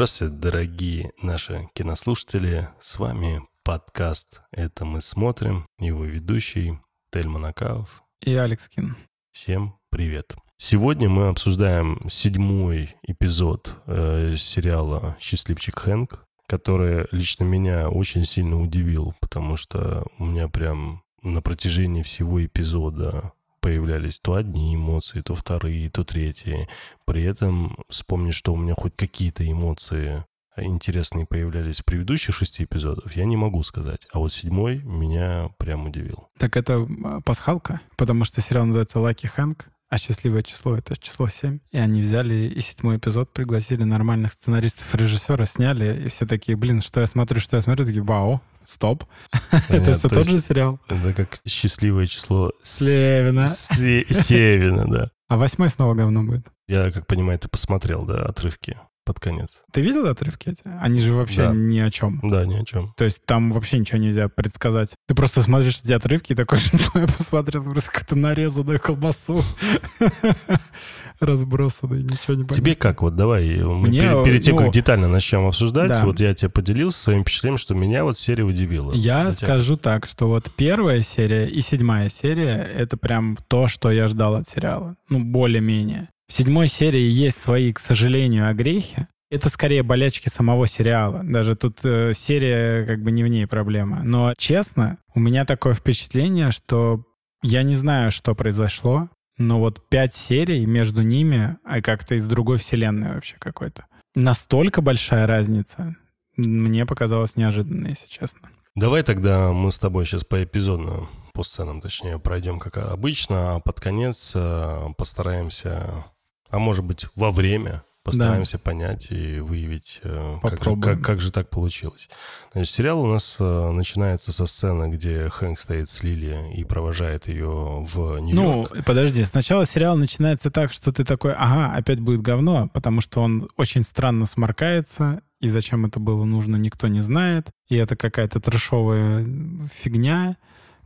Здравствуйте, дорогие наши кинослушатели. С вами подкаст «Это мы смотрим». Его ведущий Тельман Акаов. И Алекс Кин. Всем привет. Сегодня мы обсуждаем седьмой эпизод э, сериала «Счастливчик Хэнк», который лично меня очень сильно удивил, потому что у меня прям на протяжении всего эпизода появлялись то одни эмоции, то вторые, то третьи. При этом вспомнить, что у меня хоть какие-то эмоции интересные появлялись в предыдущих шести эпизодов, я не могу сказать. А вот седьмой меня прям удивил. Так это пасхалка, потому что сериал называется «Лаки Хэнк», а счастливое число — это число 7. И они взяли и седьмой эпизод, пригласили нормальных сценаристов, режиссера, сняли, и все такие, блин, что я смотрю, что я смотрю, такие, вау, стоп. Это все тот же сериал. Это как счастливое число Слевина. Севина, да. А восьмой снова говно будет. Я, как понимаю, ты посмотрел, да, отрывки под конец. Ты видел отрывки эти? Они же вообще Да. ни о чем. Да, ни о чем. То есть там вообще ничего нельзя предсказать. Ты просто смотришь эти отрывки и такой, что я посмотрел просто какую-то нарезанную колбасу. Разбросанную, ничего не понятно. Тебе как? Вот давай, Мне, перед, тем, ну, как детально начнем обсуждать, да. вот я тебе поделился своим впечатлением, что меня вот серия удивила. Я скажу так, что вот первая серия и седьмая серия — это прям то, что я ждал от сериала. Ну, более-менее. В седьмой серии есть свои, к сожалению, огрехи. Это скорее болячки самого сериала. Даже тут э, серия как бы не в ней проблема. Но, честно, у меня такое впечатление, что я не знаю, что произошло, но вот пять серий между ними, а как-то из другой вселенной вообще какой-то. Настолько большая разница, мне показалось неожиданно, если честно. Давай тогда мы с тобой сейчас по эпизодно, по сценам точнее, пройдем как обычно, а под конец э, постараемся, а может быть во время, постараемся понять и выявить, э, как же, как, как же так получилось. Значит, сериал у нас э, начинается со сцены, где Хэнк стоит с Лили и провожает ее в Ну, Нью-Йорк. подожди, сначала сериал начинается так, что ты такой, ага, опять будет говно, потому что он очень странно сморкается, и зачем это было нужно, никто не знает, и это какая-то трешовая фигня.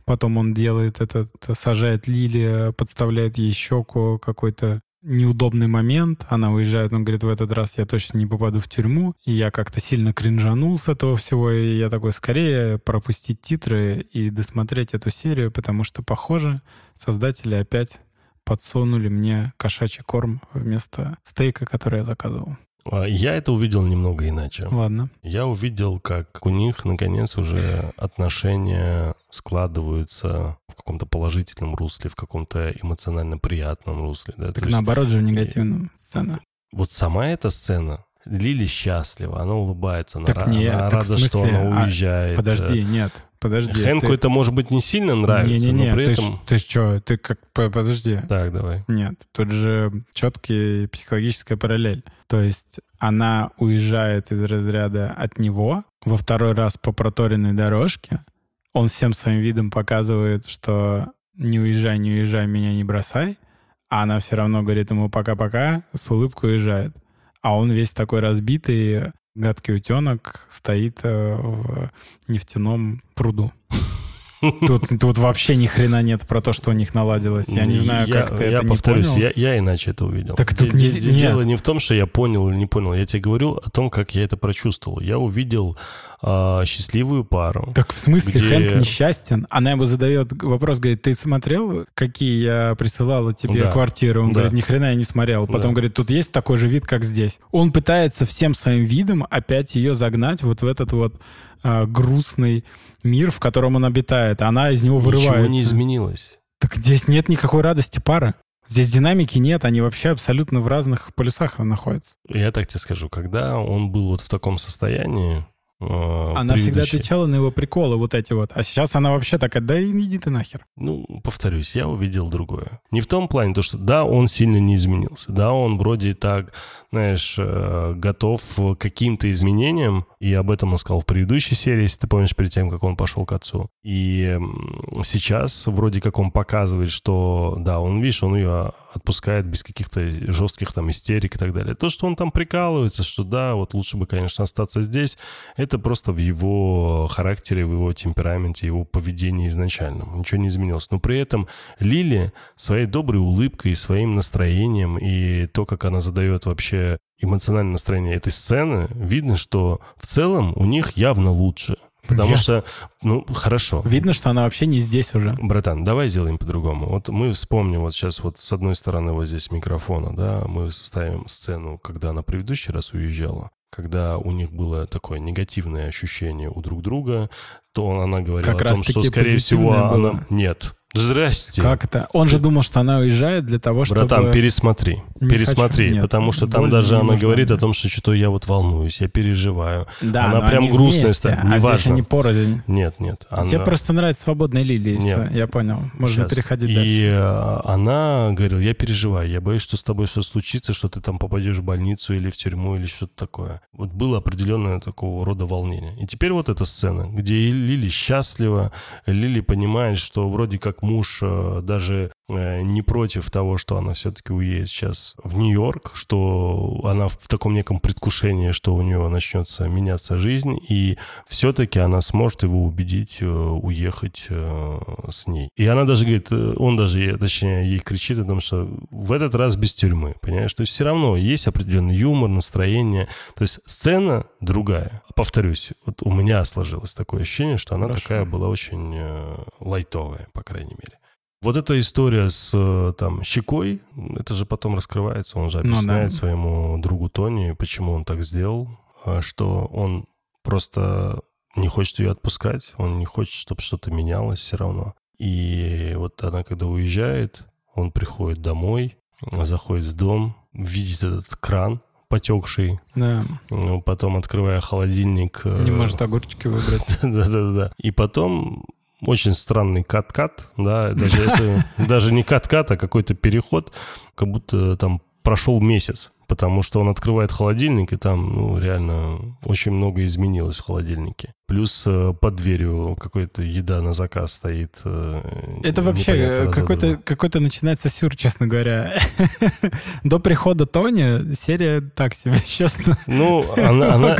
Потом он делает это, сажает Лили, подставляет ей щеку, какой-то неудобный момент, она уезжает, он говорит, в этот раз я точно не попаду в тюрьму, и я как-то сильно кринжанул с этого всего, и я такой, скорее пропустить титры и досмотреть эту серию, потому что, похоже, создатели опять подсунули мне кошачий корм вместо стейка, который я заказывал. А Я это увидел немного иначе. Ладно. Я увидел, как у них, наконец, уже отношения складываются в каком-то положительном русле, в каком-то эмоционально приятном русле. Да? Так То есть наоборот же в негативном сцена. вот сама эта сцена, Лили счастлива, она улыбается, она, Так нет, она так рада, что смысле, она а, уезжает. Подожди, нет, подожди. Хэнку ты- это, может быть, не сильно нравится, Не-не-не, но при ты, этом... ж- ты что, ты как... по- Подожди. Так, давай. Нет, тут же четкая психологическая параллель. То есть она уезжает из разряда от него во второй раз по проторенной дорожке. Он всем своим видом показывает, что не уезжай, не уезжай, меня не бросай. А она все равно говорит ему пока-пока, с улыбкой уезжает. А он весь такой разбитый, гадкий утенок, стоит э, в нефтяном пруду. Тут, тут вообще ни хрена нет про то, что у них наладилось. Я не знаю, я, как ты я это повторюсь, не понял. Я, я иначе это увидел. Так тут не-. Дело не в том, что я понял или не понял. Я тебе говорю о том, как я это прочувствовал. Я увидел а, счастливую пару. Так в смысле где- Хэнк несчастен? Она ему задает вопрос, говорит, ты смотрел, какие я присылала тебе Да. квартиры? Он Да. говорит, ни хрена я не смотрел. Потом Да. говорит, тут есть такой же вид, как здесь. Он пытается всем своим видом опять ее загнать вот в этот вот а, грустный мир, в котором он обитает. Она из него вырывается. Ничего не изменилось. Так здесь нет никакой радости пары. Здесь динамики нет, они вообще абсолютно в разных полюсах находятся. Я так тебе скажу, когда он был вот в таком состоянии, Она всегда отвечала на его приколы вот эти вот. А сейчас она вообще такая, да иди ты нахер. Ну, повторюсь, я увидел другое. Не в том плане, то, что да, он сильно не изменился. Да, он вроде так, знаешь, э, готов к каким-то изменениям. И об этом он сказал в предыдущей серии, если ты помнишь, перед тем, как он пошел к отцу. И сейчас вроде как он показывает, что, да, он, видишь, он ее отпускает без каких-то жестких там истерик и так далее. То, что он там прикалывается, что да, вот лучше бы, конечно, остаться здесь, это просто в его характере, в его темпераменте, его поведении изначальном. Ничего не изменилось. Но при этом Лили своей доброй улыбкой, своим настроением и то, как она задает вообще эмоциональное настроение этой сцены, видно, что в целом у них явно лучше. Потому Я... что, ну, хорошо. Видно, что она вообще не здесь уже. Братан, давай сделаем по-другому. Вот мы вспомним вот сейчас вот с одной стороны вот здесь микрофона, да, мы ставим сцену, когда она предыдущий раз уезжала когда у них было такое негативное ощущение у друг друга, то она говорила как о том, что, скорее всего, было. она... Нет, Здрасте. Как это? Он же думал, что она уезжает для того, чтобы... Братан, пересмотри. Не пересмотри, хочу. Нет, потому что там даже она говорит о том, что что-то я вот волнуюсь, я переживаю. Да, она прям грустная стала. А Неважно. здесь они порознь. Нет, нет. Она... Тебе просто нравится свободная лилия, нет. все. Я понял. Можно Сейчас. переходить дальше. И э, она говорила, я переживаю, я боюсь, что с тобой что-то случится, что ты там попадешь в больницу или в тюрьму или что-то такое. Вот было определенное такого рода волнение. И теперь вот эта сцена, где Лили счастлива, Лили понимает, что вроде как муж э, даже не против того, что она все-таки уедет сейчас в Нью-Йорк, что она в таком неком предвкушении, что у нее начнется меняться жизнь, и все-таки она сможет его убедить э, уехать с ней. И она даже говорит, он даже, точнее, ей кричит о том, что в этот раз без тюрьмы, понимаешь? То есть все равно есть определенный юмор, настроение. То есть сцена другая. Повторюсь, вот у меня сложилось такое ощущение, что она Хорошо. такая была очень лайтовая, по крайней мере. Вот эта история с э, там щекой, это же потом раскрывается, он же объясняет ну, да. своему другу Тони, почему он так сделал, а, что он просто не хочет ее отпускать, он не хочет, чтобы что-то менялось все равно. И вот она, когда уезжает, он приходит домой, заходит в дом, видит этот кран, потекший. Да. Потом, открывая холодильник... Э, не может огурчики выбрать. Да-да-да. И потом очень странный кат-кат, да, даже это даже не кат-кат, а какой-то переход, как будто там прошел месяц потому что он открывает холодильник, и там, ну, реально очень много изменилось в холодильнике. Плюс э, под дверью какая-то еда на заказ стоит. Э, Это вообще э, какой-то какой начинается сюр, честно говоря. До прихода Тони серия так себе, честно. Ну, она, она,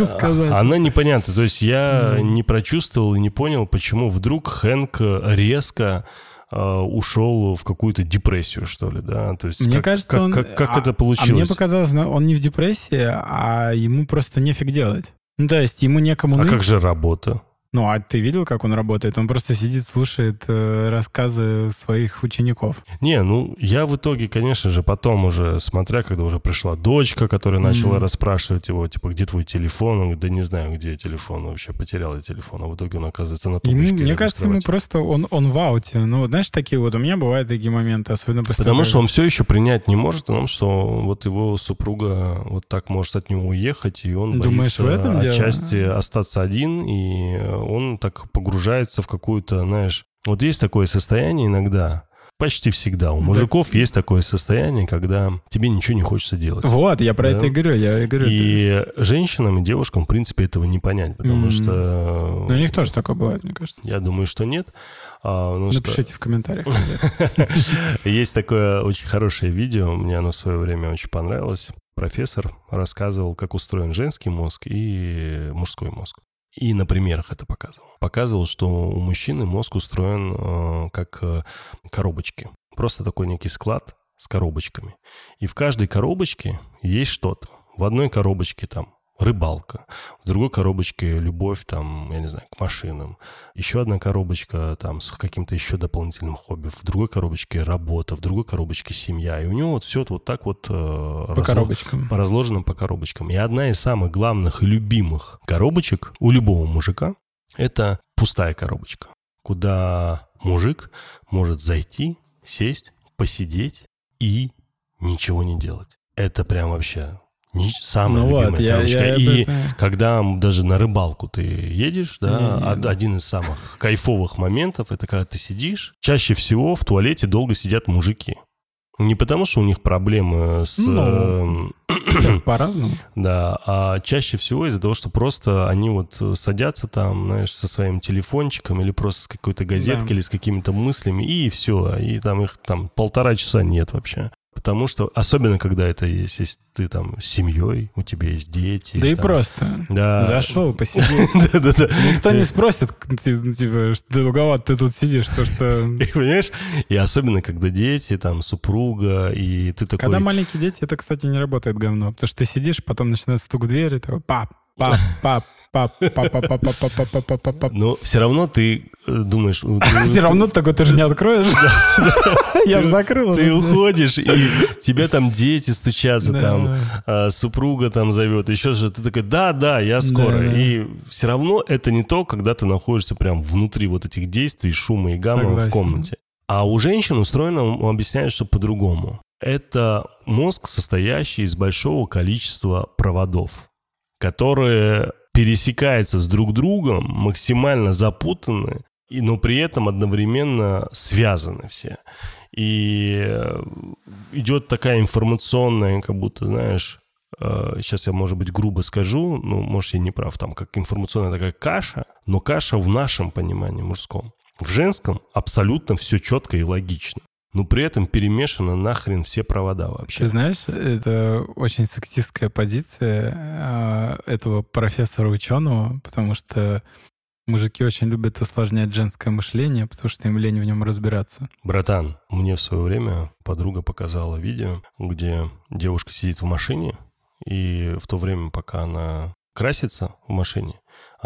она непонятна. То есть я не прочувствовал и не понял, почему вдруг Хэнк резко ушел в какую-то депрессию, что ли, да? То есть мне как, кажется, как, он... как, как а, это получилось? А мне показалось, он не в депрессии, а ему просто нефиг делать. Ну, то есть ему некому... А ныть. как же работа? Ну, а ты видел, как он работает? Он просто сидит, слушает э, рассказы своих учеников. Не, ну, я в итоге, конечно же, потом уже, смотря, когда уже пришла дочка, которая mm-hmm. начала расспрашивать его, типа, где твой телефон? Он говорит, да не знаю, где телефон, вообще потерял я телефон. А в итоге он оказывается на тумбочке. Мне кажется, ему просто, он, он в ауте. Ну, знаешь, такие вот, у меня бывают такие моменты, особенно после... Потому что он все еще принять не может, потому что вот его супруга вот так может от него уехать, и он Думаешь, боится в этом отчасти дело? остаться один, и он так погружается в какую-то, знаешь... Вот есть такое состояние иногда, Почти всегда. У мужиков да. есть такое состояние, когда тебе ничего не хочется делать. Вот, я про да? это и говорю. Я и, говорю, и это... женщинам и девушкам, в принципе, этого не понять, потому mm-hmm. что... Ну, у них тоже такое бывает, мне кажется. Я думаю, что нет. А, ну, Напишите что... в комментариях. Есть такое очень хорошее видео, мне оно в свое время очень понравилось. Профессор рассказывал, как устроен женский мозг и мужской мозг. И на примерах это показывал. Показывал, что у мужчины мозг устроен э, как э, коробочки. Просто такой некий склад с коробочками. И в каждой коробочке есть что-то. В одной коробочке там рыбалка, в другой коробочке любовь, там, я не знаю, к машинам, еще одна коробочка там с каким-то еще дополнительным хобби, в другой коробочке работа, в другой коробочке семья, и у него вот все это вот так вот э, по разло... коробочкам. разложено по коробочкам. И одна из самых главных и любимых коробочек у любого мужика – это пустая коробочка, куда мужик может зайти, сесть, посидеть и ничего не делать. Это прям вообще не самая ну любимая вот, коробочка. Я, я и это... когда даже на рыбалку ты едешь, да, не, не, один из самых кайфовых моментов это когда ты сидишь. Чаще всего в туалете долго сидят мужики. Не потому, что у них проблемы с... Ну, эм, по-разному. Да, а чаще всего из-за того, что просто они вот садятся там, знаешь, со своим телефончиком или просто с какой-то газеткой да. или с какими-то мыслями, и все, и там их там полтора часа нет вообще. Потому что, особенно когда это есть, если ты там с семьей, у тебя есть дети. Да и там, просто. Да. Зашел, посидел. Да-да-да. Никто не спросит, ти- типа, что долговато ты тут сидишь, то что... И, Понимаешь? И особенно, когда дети, там, супруга, и ты такой... Когда маленькие дети, это, кстати, не работает говно. Потому что ты сидишь, потом начинается стук в двери, такой пап, но все равно ты думаешь... Все равно такой ты же не откроешь. Я же закрыл. Ты уходишь, и тебе там дети стучатся, там супруга там зовет, еще что Ты такой, да, да, я скоро. И все равно это не то, когда ты находишься прям внутри вот этих действий, шума и гамма в комнате. А у женщин устроено, объясняют, что по-другому. Это мозг, состоящий из большого количества проводов которые пересекаются с друг другом, максимально запутаны, и, но при этом одновременно связаны все. И э, идет такая информационная, как будто, знаешь, э, сейчас я, может быть, грубо скажу, ну, может, я не прав, там как информационная такая каша, но каша в нашем понимании мужском. В женском абсолютно все четко и логично. Но при этом перемешано нахрен все провода Ты вообще. знаешь, это очень сексистская позиция а, этого профессора-ученого, потому что мужики очень любят усложнять женское мышление, потому что им лень в нем разбираться. Братан, мне в свое время подруга показала видео, где девушка сидит в машине, и в то время, пока она красится в машине,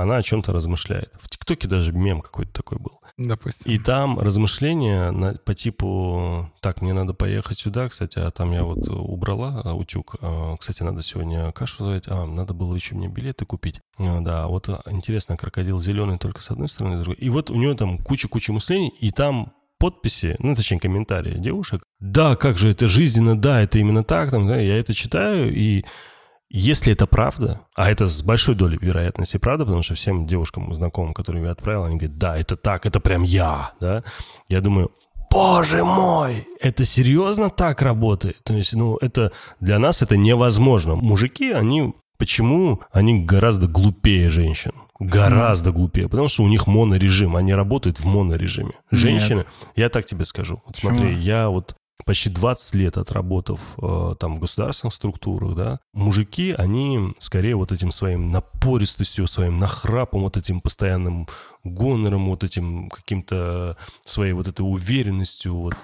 она о чем-то размышляет. В ТикТоке даже мем какой-то такой был. Допустим. И там размышления на- по типу, так, мне надо поехать сюда, кстати, а там я вот убрала а, утюг, а, кстати, надо сегодня кашу заварить, а, надо было еще мне билеты купить. А, да, вот интересно, крокодил зеленый только с одной стороны, с другой. И вот у нее там куча-куча мыслений, и там подписи, ну, точнее, комментарии девушек. Да, как же это жизненно, да, это именно так, там, да, я это читаю, и если это правда, а это с большой долей вероятности правда, потому что всем девушкам знакомым, которым я отправил, они говорят, да, это так, это прям я, да. Я думаю, боже мой, это серьезно так работает? То есть, ну, это для нас это невозможно. Мужики, они Почему они гораздо глупее женщин? Гораздо глупее. Потому что у них монорежим. Они работают в монорежиме. Женщины, я так тебе скажу. Вот Почему? смотри, я вот почти 20 лет отработав э, там в государственных структурах, да, мужики, они скорее вот этим своим напористостью, своим нахрапом, вот этим постоянным гонором, вот этим каким-то своей вот этой уверенностью, вот,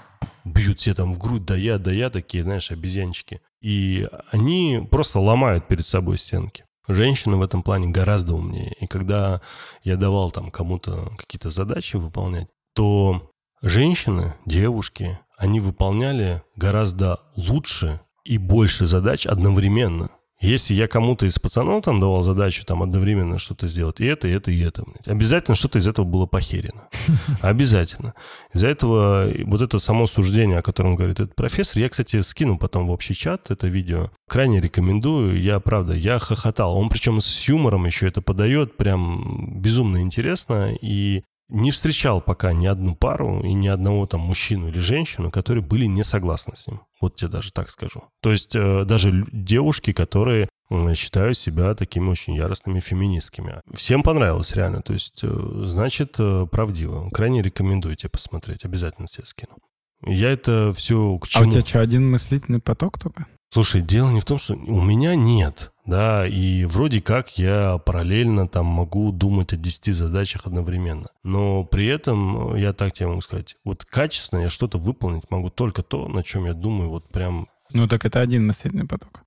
бьют тебе там в грудь, да я, да я, такие, знаешь, обезьянчики. И они просто ломают перед собой стенки. Женщины в этом плане гораздо умнее. И когда я давал там кому-то какие-то задачи выполнять, то женщины, девушки, они выполняли гораздо лучше и больше задач одновременно. Если я кому-то из пацанов там давал задачу там одновременно что-то сделать, и это, и это, и это, обязательно что-то из этого было похерено. Обязательно. Из-за этого вот это само суждение, о котором говорит этот профессор, я, кстати, скину потом в общий чат это видео. Крайне рекомендую. Я, правда, я хохотал. Он причем с юмором еще это подает, прям безумно интересно. И не встречал пока ни одну пару и ни одного там мужчину или женщину, которые были не согласны с ним. Вот тебе даже так скажу. То есть э, даже девушки, которые э, считают себя такими очень яростными феминистками. Всем понравилось реально. То есть, э, значит, правдиво. Крайне рекомендую тебе посмотреть. Обязательно тебе скину. Я это все к А чему... у тебя что, один мыслительный поток только? Слушай, дело не в том, что у меня нет, да, и вроде как я параллельно там могу думать о 10 задачах одновременно. Но при этом, э, я так тебе могу сказать, вот качественно я что-то выполнить могу только то, на чем я думаю вот прям... Ну так это один мыслительный поток.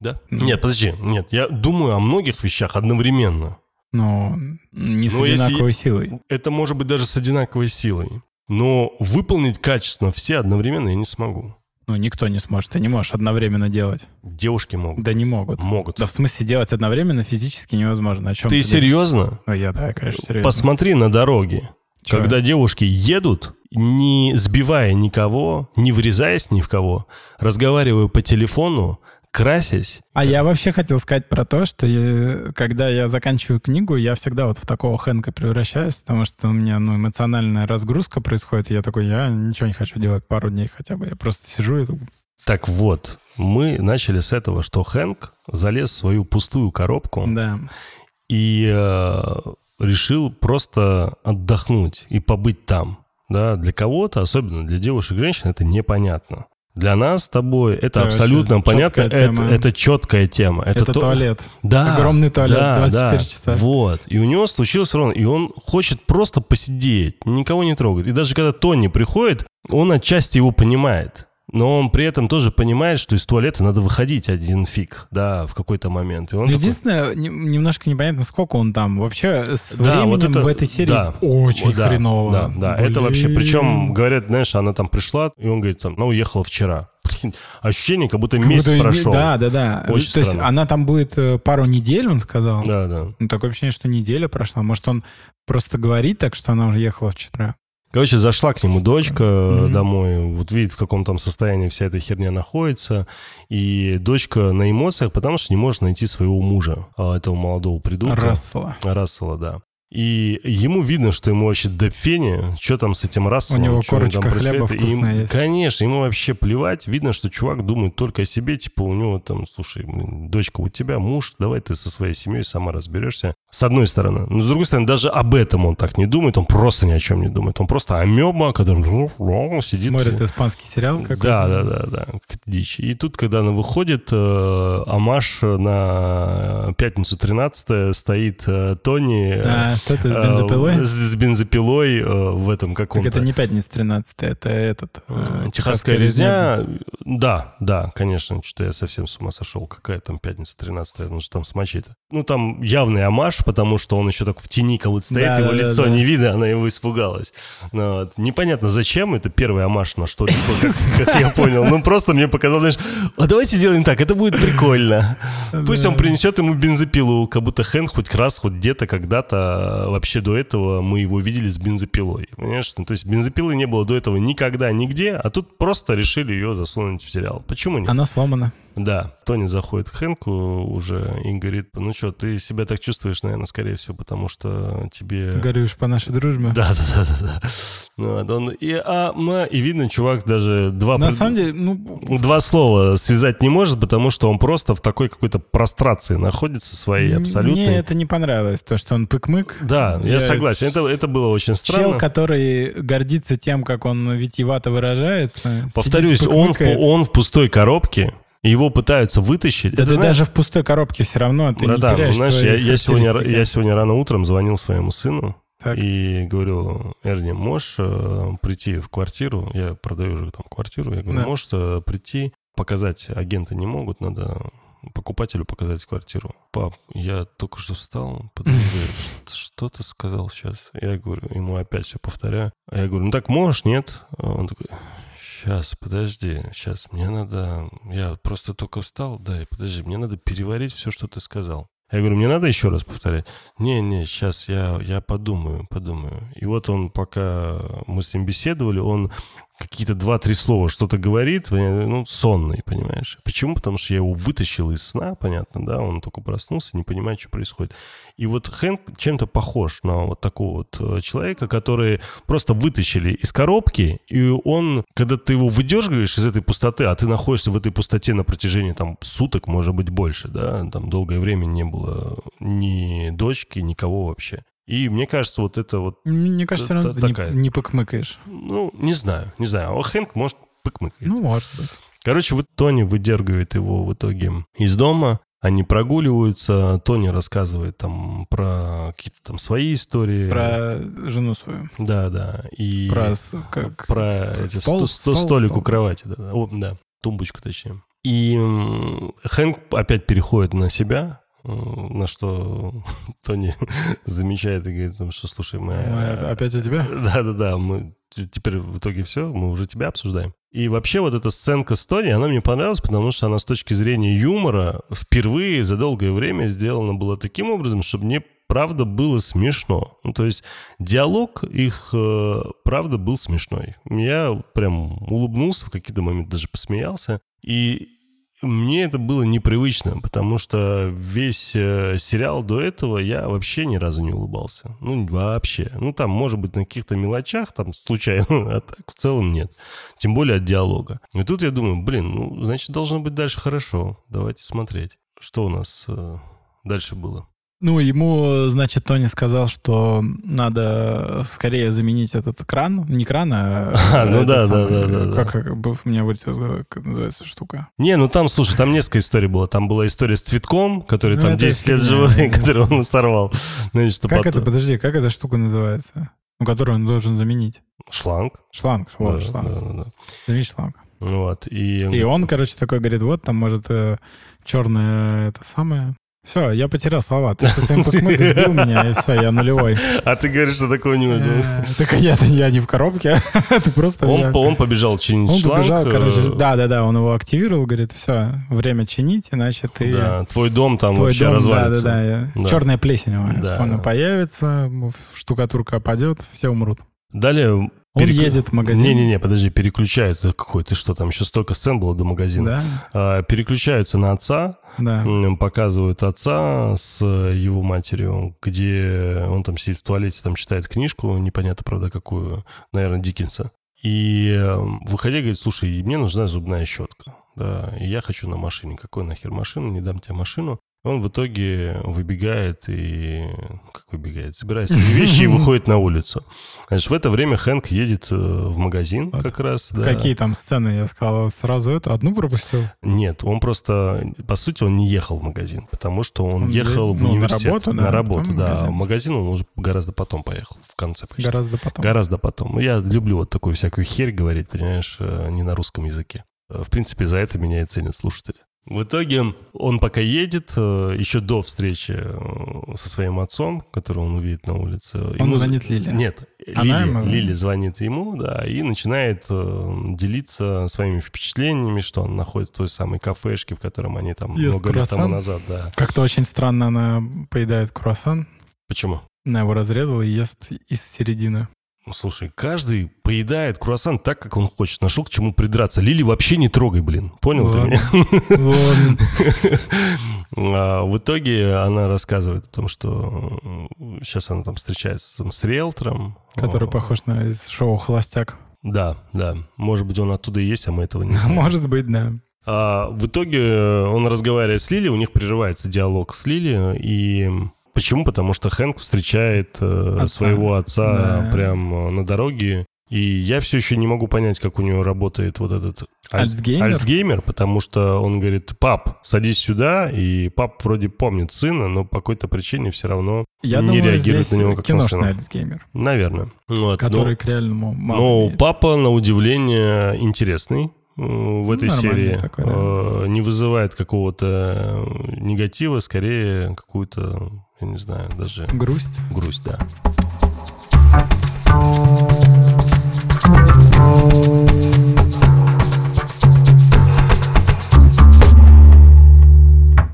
Да? Ну. Нет, подожди, нет, я думаю о многих вещах одновременно. Но не с если- одинаковой силой. Это может быть даже с одинаковой силой. Но выполнить качественно все одновременно я не смогу. Ну, никто не сможет. Ты не можешь одновременно делать. Девушки могут. Да не могут. Могут. Да в смысле делать одновременно физически невозможно. О чем Ты говоришь? серьезно? Ну, я, да, конечно, серьезно. Посмотри на дороге. Чё? Когда девушки едут, не сбивая никого, не врезаясь ни в кого, разговаривая по телефону, красясь. А я вообще хотел сказать про то, что я- когда я заканчиваю книгу, я всегда вот в такого Хэнка превращаюсь, потому что у меня ну, эмоциональная разгрузка происходит, и я такой, я ничего не хочу делать пару дней хотя бы. Я просто сижу и думаю, Так вот, мы начали с этого, что Хэнк залез в свою пустую коробку да. и э, решил просто отдохнуть и побыть там. Да, для кого-то, особенно для девушек и женщин, это непонятно. Для нас с тобой это, Это абсолютно понятно. Это, это четкая тема. Это, Это то- туалет. Да. Огромный туалет, да, 24 да. часа. Вот. И у него случилось ровно. И он хочет просто посидеть, никого не трогать. И даже когда Тони приходит, он отчасти его понимает. Но он при этом тоже понимает, что из туалета надо выходить один фиг, да, в какой-то момент. И он такой, Единственное, не- немножко непонятно, сколько он там. Вообще, с Да, временем вот это- в этой серии да. очень да, хреново. Да, да, это вообще, причем, говорят, знаешь, она там пришла, и он говорит, там, она уехала вчера. Блин, ощущение, как будто Как месяц будто- прошел. Да, да, да. Очень То есть странно. она там будет э, пару недель, он сказал. Да, да. Ну, такое ощущение, что неделя прошла. Может, он просто говорит так, что она уже ехала вчера. Короче, зашла к нему дочка Мгм. домой, вот видит, в каком там состоянии вся эта херня находится, и дочка на эмоциях, потому что не может найти своего мужа, а, этого молодого придурка. Рассела. Рассела, да. И ему видно, что ему вообще до фени, что там с этим Расселом. У него что там корочка хлеба им- есть. Конечно, ему вообще плевать. Видно, что чувак думает только о себе. Типа у него там, слушай, дочка у тебя, муж, давай ты со своей семьей сама разберешься. С одной стороны. Но с другой стороны, даже об этом он так не думает. Он просто ни о чем не думает. Он просто амеба, который сидит. Смотрит испанский сериал какой-то. Да, да, да, да, дичь. И тут, когда она выходит, э, Амаш на пятницу 13 стоит э, Тони э, А, что это с э, бензопилой? с, с бензопилой э, в этом Так каком-то... это не пятница 13 это этот... э, Э, Техасская резня. Да, да, конечно, что-то я совсем с ума сошел. Какая там пятница 13 ну что там с мачете. Ну там явный амаш, потому что он еще так в тени будто стоит, его лицо не видно, она его испугалась. Ну. Непонятно зачем, это первый амаш на что-либо, как, как я понял. Ну просто мне показалось, знаешь, а давайте сделаем так, это будет прикольно. Пусть он принесет ему бензопилу, как будто Хэн хоть раз, хоть где-то, когда-то, а, вообще до этого мы его видели с бензопилой. Понимаешь? Ну, то есть бензопилы не было до этого никогда, нигде, а тут просто решили ее засунуть в сериал. Почему нет? Она сломана. Да, Тони заходит к Хэнку уже и говорит, ну что, ты себя так чувствуешь, наверное, скорее всего, потому что тебе... Горюешь по нашей дружбе. Да, да, да, да, да. Вот он, и, а, ма- и видно, чувак даже два, На самом деле, ну, два слова связать не может, потому что он просто в такой какой-то прострации находится своей абсолютной. мне это не понравилось, то, что он пык-мык. Да, я, Я- согласен. Это, это было очень странно. Чел, который гордится тем, как он витиевато выражается. Повторюсь, он он в пустой коробке, его пытаются вытащить. Да Это ты знаешь, даже в пустой коробке все равно ты не братан, теряешь знаешь, я, я сегодня, я сегодня рано утром звонил своему сыну Так. и говорю, Эрни, можешь э, прийти в квартиру? Я продаю уже там квартиру. Я говорю, Да. можешь э, прийти, показать агенты не могут, надо покупателю показать квартиру. Пап, я только что встал, подожди, что, что ты сказал сейчас? Я говорю, ему опять все повторяю. А я говорю, ну так можешь, нет? Он такой, сейчас, подожди, сейчас, мне надо... Я просто только встал, да, и подожди, мне надо переварить все, что ты сказал. Я говорю, мне надо еще раз повторять? Не-не, сейчас я, я подумаю, подумаю. И вот он, пока мы с ним беседовали, он какие-то два-три слова что-то говорит, ну, сонный, понимаешь? Почему? Потому что я его вытащил из сна, понятно, да, он только проснулся, не понимает, что происходит. И вот Хэнк чем-то похож на вот такого вот э, человека, который просто вытащили из коробки, и он, когда ты его выдергиваешь из этой пустоты, а ты находишься в этой пустоте на протяжении там суток, может быть, больше, да, там долгое время не было ни дочки, никого вообще. И мне кажется, вот это вот, Мне кажется, равно Т- ты не- такая. не пыкмыкаешь. ну, не знаю, не знаю. А Хэнк может пыкмыкает. Ну, может быть. Короче, вот Тони выдергивает его в итоге из дома. Они прогуливаются, Тони рассказывает там про какие-то там свои истории. Про жену свою. Да, да. И Про как... про эти стол, сто- сто- стол, столик стол. у кровати. Да, да. О, да, тумбочку точнее. И Хэнк опять переходит на себя, на что Тони замечает и говорит, что, слушай, мы... Мы опять о тебя? Да-да-да, мы теперь в итоге все, мы уже тебя обсуждаем. И вообще вот эта сценка с Тони, она мне понравилась, потому что она с точки зрения юмора впервые за долгое время сделана была таким образом, чтобы мне правда было смешно. Ну, то есть диалог их, э, правда, был смешной. Я прям улыбнулся в какие-то моменты, даже посмеялся. И мне это было непривычно, потому что весь э, сериал до этого я вообще ни разу не улыбался. Ну, вообще. Ну, там, может быть, на каких-то мелочах, там, случайно, а так в целом нет. Тем более от диалога. И тут я думаю, блин, ну, значит, должно быть дальше хорошо. Давайте смотреть. Что у нас э, дальше было? Ну, ему, значит, Тони сказал, что надо скорее заменить этот кран. Не кран, а... А, ну да, да, самый, да, да, да. Как, как у меня вылетела, как называется штука. Не, ну там, слушай, там несколько историй было. Там была история с цветком, который Ну, там это 10 лет фигня. живот, который он сорвал. Значит, что Как потом- это, подожди, как эта штука называется? Ну, которую он должен заменить. Шланг. Шланг, вот, Да, шланг. да, да, да. Заменить шланг. Вот. И, И он, короче, такой говорит, вот там, может, черное это самое. Все, я потерял слова. Ты со своим кукмыкой сбил меня, и все, я нулевой. А ты говоришь, что такого не. Э, Так я, я не в коробке, ты просто... Он, я- он побежал чинить Он шланг. побежал, короче, э, да-да-да, он его активировал, говорит, все, время чинить, иначе ты... да, твой дом там Твой вообще дом, развалится. да-да-да, Да. черная плесень Да. она появится, штукатурка опадет, все умрут. Далее... Он переклю- едет в магазин. Не-не-не, подожди, переключают. Какой ты что, там еще столько сцен было до магазина. Да, А, переключаются на отца, да. показывают отца с его матерью, где он там сидит в туалете, там читает книжку, непонятно, правда, какую, наверное, Диккенса. И э, выходя, говорит, слушай, мне нужна зубная щетка. Да, и я хочу на машине. Какой нахер машину? Не дам тебе машину. Он в итоге выбегает и... Как выбегает? Собирает свои вещи и выходит на улицу. Значит, в это время Хэнк едет э, в магазин Вот. как раз. да. Какие там сцены? Я сказал, сразу это, одну пропустил. Нет, он просто, по сути, он не ехал в магазин, потому что он, Он ехал в ну, на университет. работу, да, На работу, да. магазин. В магазин он уже гораздо потом поехал, в конце почти. Гораздо потом. Гораздо потом. Я люблю вот такую всякую херь говорить, понимаешь, э, не на русском языке. Э, В принципе, за это меня и ценят слушатели. В итоге он пока едет, э, еще до встречи э, со своим отцом, которого он увидит на улице. Он звонит Лиле. Нет, Она Лили, ему- Лили звонит ему, да, и начинает э, делиться своими впечатлениями, что он находится в той самой кафешке, в котором они там Ест много лет тому круассан? назад, да. Как-то очень странно она поедает круассан, Почему? она его разрезала и ест из середины. Ну, Слушай, каждый поедает круассан так, как он хочет. Нашел к чему придраться. Лили вообще не трогай, блин. Понял ты Ладно. меня? Ладно. А В итоге она рассказывает о том, что сейчас она там встречается с риэлтором. Который похож на шоу «Холостяк». Да, да. Может быть, он оттуда и есть, а мы этого не знаем. Может быть, да. А, в итоге он разговаривает с Лили, у них прерывается диалог с Лили, и почему? Потому что Хэнк встречает э, Отца. своего отца Да. прям на дороге, и я все еще не могу понять, как у него работает вот этот альц- Альцгеймер? альцгеймер, потому что он говорит, пап, садись сюда, и пап вроде помнит сына, но по какой-то причине все равно Я не думаю, реагирует здесь на него как на киношный сына. Альцгеймер, Наверное. Вот, но- который к реальному мало но имеет. папа, на удивление, интересный э, в этой нормальный серии. такой, да. Э, Не вызывает какого-то э, негатива, скорее какую-то, я не знаю, даже Грусть. грусть, да.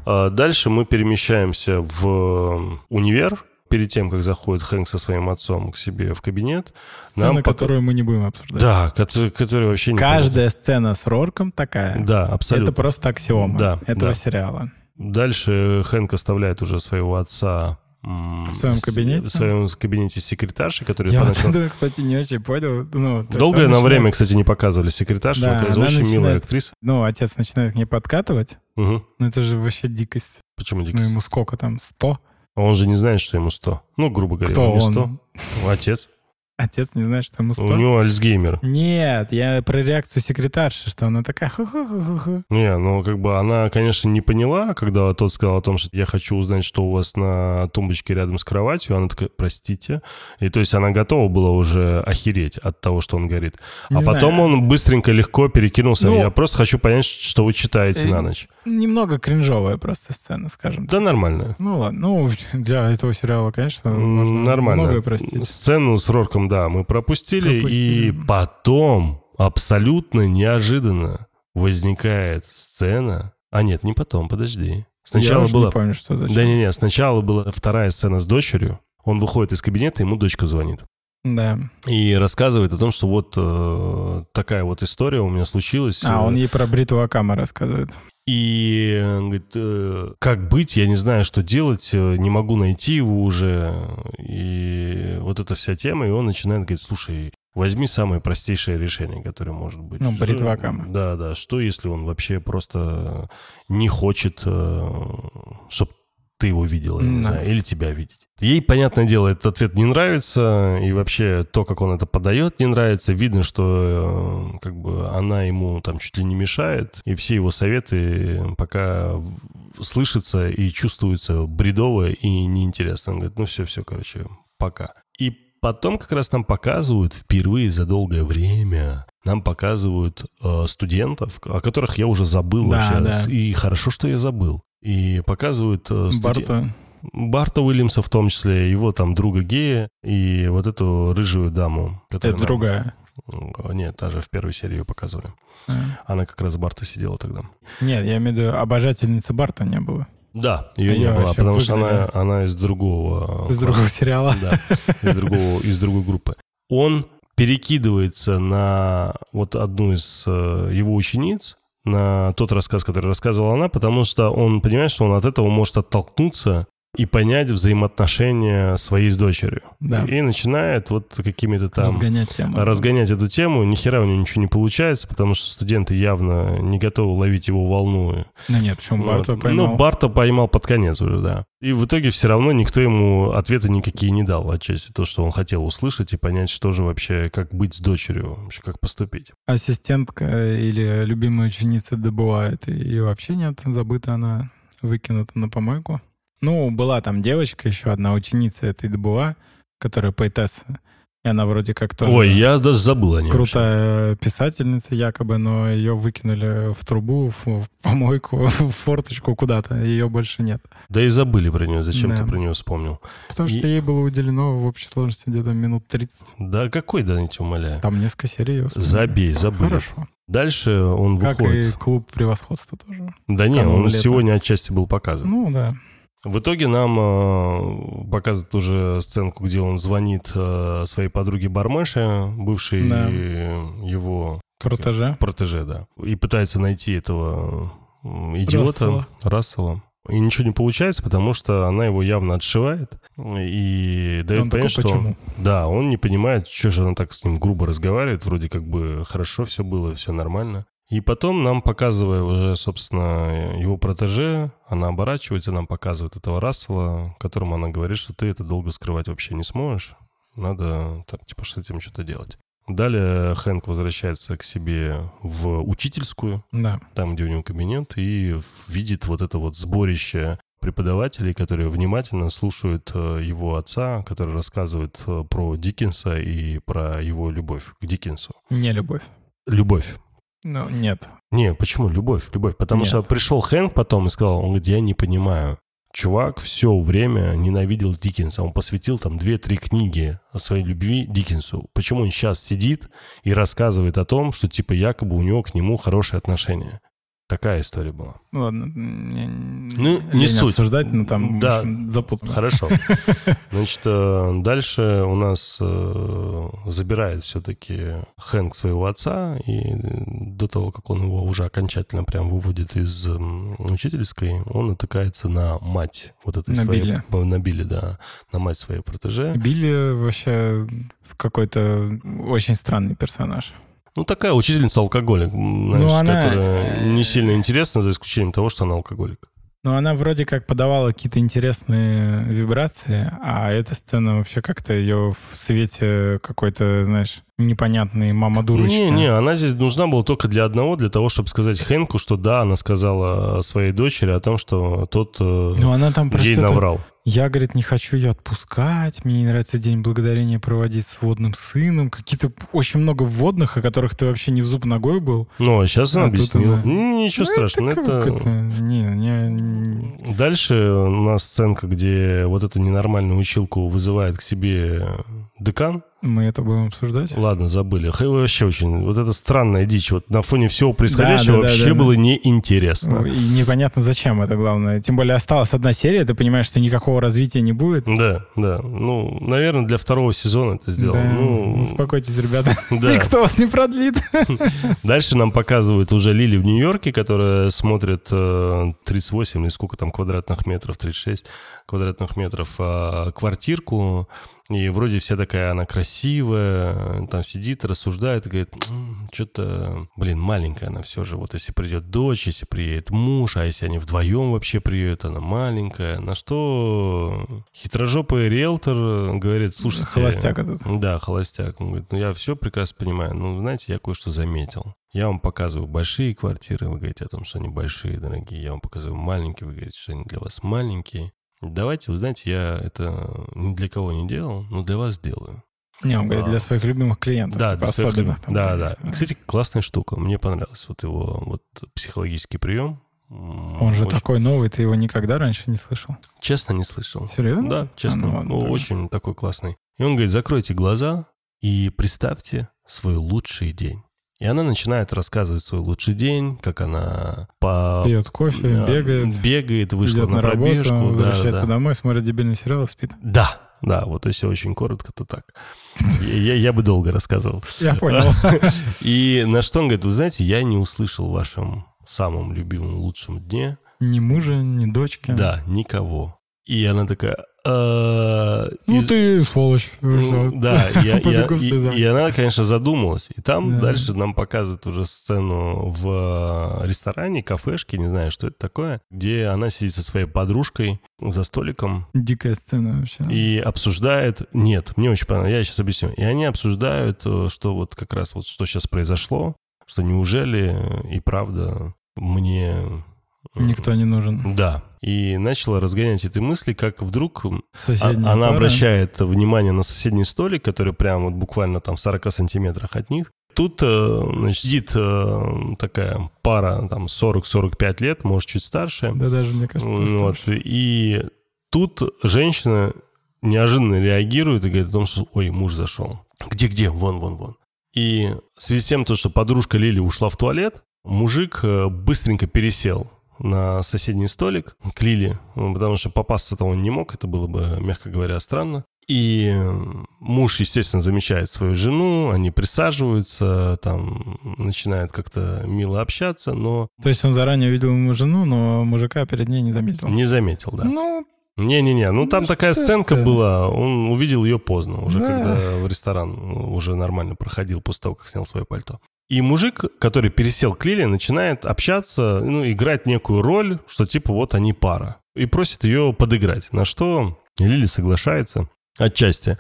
А Дальше мы перемещаемся в универ. Перед тем, как заходит Хэнк со своим отцом к себе в кабинет. Сцена, Нам пока- которую мы не будем обсуждать. Да, который, который вообще не Каждая сцена с Рорком такая. Да, абсолютно. Это просто аксиома Да, этого да. сериала. Дальше Хэнк оставляет уже своего отца В своем кабинете? В своем кабинете секретарши, который Я вот поначалу- этого, кстати, не очень понял. Ну, Долгое он на начинает- время, кстати, не показывали секретаршу. Да, она очень милая начинает- актриса. Ну, отец начинает к ней подкатывать. Мгм. Ну, это же вообще дикость. Почему Ну, дикость? ему сколько там, 100? А Он же не знает, что ему 100. Ну, грубо говоря, Кто ему не он? 100. Отец. Отец не знает, что ему 100? У него Альцгеймер. Нет, я про реакцию секретарши, что она такая ху-ху-ху-ху. Не, ну как бы она, конечно, не поняла, когда тот сказал о том, что я хочу узнать, что у вас на тумбочке рядом с кроватью. Она такая, простите. И то есть она готова была уже охереть от того, что он говорит. Не а потом знаю. он быстренько, легко перекинулся. Ну, я просто хочу понять, что вы читаете э, на ночь. Немного кринжовая просто сцена, скажем так. Да нормально. Ну ладно, ну для этого сериала, конечно, можно Нормально. многое простить. Сцену с Рорком, да, мы пропустили. Пропустили. И потом, абсолютно неожиданно, возникает сцена. А нет, не потом, подожди. Сначала я была не помню, что это. Да не-не, сначала была вторая сцена с дочерью. Он выходит из кабинета, ему дочка звонит. Да. И рассказывает о том, что вот э, такая вот история у меня случилась. А, Э, он ей про бритву Акама рассказывает. И э, говорит, э, как быть, я не знаю, что делать, э, не могу найти его уже. И вот эта вся тема, и он начинает говорить, слушай, возьми самое простейшее решение, которое может быть. Ну, бритва Акама. Да, да, что если он вообще просто не хочет, чтобы ты его видела, я не Да. знаю, или тебя видеть. Ей, понятное дело, этот ответ не нравится, и вообще то, как он это подает, не нравится. Видно, что э, как бы она ему там чуть ли не мешает, и все его советы пока слышатся и чувствуются бредово и неинтересно. Он говорит, ну все, все, короче, пока. И потом как раз нам показывают впервые за долгое время, нам показывают э, студентов, о которых я уже забыл Да, вообще. да. И хорошо, что я забыл. И показывают э, студе- Барта. Барта Уильямса в том числе, его там друга гея и вот эту рыжую даму. Это нам- другая. М, Нет, та же в первой серии ее показывали. А. Она как раз Барта сидела тогда. Нет, я имею в виду, обожательницы Барта не было. Да, ее Её не было, потому что она, она из другого... Из класса. другого сериала. Да, из, другого, из другой группы. Он перекидывается на вот одну из э, его учениц, на тот рассказ, который рассказывала она, потому что он понимает, что он от этого может оттолкнуться и понять взаимоотношения своей с дочерью. Да. И начинает вот какими-то там... Разгонять тему. разгонять эту тему. Ни хера у него ничего не получается, потому что студенты явно не готовы ловить его волну. Ну нет, почему Барта Вот. поймал? Ну, Барта поймал под конец уже, да. И в итоге все равно никто ему ответы никакие не дал, отчасти то, что он хотел услышать и понять, что же вообще, как быть с дочерью, вообще как поступить. Ассистентка или любимая ученица это ее вообще нет, забыта она, выкинута на помойку. Ну, была там девочка, еще одна ученица этой Дебуа, которая поэтесса, и она вроде как тоже Ой, я даже забыл о ней. вообще. крутая писательница якобы, но ее выкинули в трубу, в помойку, в форточку куда-то, ее больше нет. Да и забыли про нее, зачем Да. ты про нее вспомнил? Потому что И- ей было уделено в общей сложности где-то минут 30. Да какой, да, я тебя умоляю. Там несколько серий. вспомнил. Забей, забыли. Хорошо. Дальше он Как выходит. и клуб превосходства тоже. Да не, он лета. сегодня отчасти был показан. Ну да. В итоге нам э, показывают уже сценку, где он звонит э, своей подруге Бармеше, бывшей Да. его Протеже. протеже, да, и пытается найти этого идиота Рассела. Рассела. И ничего не получается, потому что она его явно отшивает и дает Он понять, такой, что... почему? Да, он не понимает, что же она так с ним грубо разговаривает, вроде как бы хорошо все было, все нормально. И потом нам, показывая уже, собственно, его протеже, она оборачивается, нам показывает этого Рассела, которому она говорит, что ты это долго скрывать вообще не сможешь. Надо, там, типа, с этим что-то делать. Далее Хэнк возвращается к себе в учительскую, Да. там, где у него кабинет, и видит вот это вот сборище преподавателей, которые внимательно слушают э, его отца, который рассказывает э, про Диккенса и про его любовь к Диккенсу. Не любовь. Любовь. Ну, нет. Не, почему любовь? Любовь. Потому Нет. что пришел Хэнк потом и сказал, он говорит, я не понимаю. Чувак все время ненавидел Диккенса. Он посвятил там две-три книги о своей любви Диккенсу. Почему он сейчас сидит и рассказывает о том, что типа якобы у него к нему хорошие отношения? Такая история была. Ну, Ладно, мне Ну, лень не суть. обсуждать, но там Да. общем, запутано. Хорошо. Значит, э, дальше у нас э, забирает все-таки Хэнк своего отца, и до того, как он его уже окончательно прям выводит из учительской, он натыкается на мать вот этой На своей... Билли. э, На Билли, да. На мать своей протеже. Билли вообще какой-то очень странный персонаж. Ну, такая учительница-алкоголик, знаешь, Ну, она, которая э, не сильно интересна, за исключением того, что она алкоголик. Но она вроде как подавала какие-то интересные вибрации, а эта сцена вообще как-то ее в свете какой-то, знаешь, непонятной мама дурочки. Не, не, она здесь нужна была только для одного, для того, чтобы сказать Хэнку, что да, она сказала своей дочери о том, что тот э, Ну она там просто... наврал. Я, говорит, не хочу ее отпускать, мне не нравится День Благодарения проводить с водным сыном. Какие-то очень много вводных, о которых ты вообще не в зуб ногой был. Ну, а сейчас она А объяснила. она- Ну, Ничего Ну, страшного. это это? Не, не... Дальше у нас сценка, где вот эту ненормальную училку вызывает к себе декан. Мы это будем обсуждать? Ладно, забыли. Хай вообще очень... Вот это странная дичь. Вот на фоне всего происходящего да, да, вообще да, да. было неинтересно. И непонятно, зачем это главное. Тем более осталась одна серия, ты понимаешь, что никакого развития не будет. Да, да. Ну, наверное, для второго сезона это сделал. Да, Ну, Успокойтесь, ребята. да. Никто вас не продлит. Дальше нам показывают уже Лили в Нью-Йорке, которая смотрит э, 38 или сколько там квадратных метров, 36 квадратных метров э, квартирку. И вроде вся такая она красивая, там сидит, рассуждает говорит, что-то, блин, маленькая она все же. Вот если придет дочь, если приедет муж, а если они вдвоем вообще приедут, она маленькая. На что хитрожопый риэлтор говорит, слушайте... Холостяк этот. Да, холостяк. Он говорит, ну я все прекрасно понимаю. Ну, знаете, я кое-что заметил. Я вам показываю большие квартиры, вы говорите о том, что они большие, дорогие. Я вам показываю маленькие, вы говорите, что они для вас маленькие. Давайте, вы знаете, я это ни для кого не делал, но для вас делаю. Не, он говорит, для своих любимых клиентов. Да, типа для своих любимых. там, Да, да. И, Кстати, классная штука. Мне понравилось вот его вот психологический прием. Он же Очень- такой новый, ты его никогда раньше не слышал. Честно не слышал. Серьезно? Да, честно. А, ну ладно, Ну, очень такой классный. И он говорит, закройте глаза и представьте свой лучший день. И она начинает рассказывать свой лучший день, как она по... Пьет кофе, Да, бегает, Бегает, вышла идет на, на работу, пробежку. да, возвращается да. домой, смотрит дебильный сериал и спит. Да, да, вот если очень коротко, то так. Я, я- бы долго рассказывал. Я понял. И на что он говорит, вы знаете, я не услышал в вашем самом любимом лучшем дне, Ни мужа, ни дочки. да, никого. И она такая... «А, Ну из- ты сволочь. Ну. Да, и, я- Побегу я- в и- слезах. и она, конечно, задумалась. И там Да. дальше нам показывают уже сцену в э, ресторане, кафешке, не знаю, что это такое, где она сидит со своей подружкой за столиком Дикая сцена вообще. и обсуждает... Нет, мне очень понравилось, я сейчас объясню. И они обсуждают, э, что вот как раз вот что сейчас произошло, что неужели и правда мне... э, Никто не нужен. Да. И начала разгонять эти мысли, как вдруг а- Соседняя Она пара. обращает внимание на соседний столик, который прямо вот буквально там в 40 сантиметрах от них. Тут э, значит, сидит э, такая пара, там 40-45 лет, может, чуть старше. Да даже, мне кажется, Вот, старше. и тут женщина неожиданно реагирует и говорит о том, что «Ой, муж зашел». «Где-где? Вон, вон, вон». И в связи с тем, то, что подружка Лили ушла в туалет, мужик э, быстренько пересел на соседний столик к Лили, ну, потому что попасться-то он не мог, это было бы, мягко говоря, странно. И э, муж, естественно, замечает свою жену, они присаживаются, там начинают как-то мило общаться, но То есть он заранее увидел ему жену, но мужика перед ней не заметил. не заметил, да. Ну, Не-не-не, ну там Ну, такая что сценка ты? была, он увидел ее поздно, уже Да. когда в ресторан уже нормально проходил после того, как снял свое пальто. И мужик, который пересел к Лиле, начинает общаться, ну, играть некую роль, что типа вот они пара. И просит ее подыграть, на что Лили соглашается. Отчасти,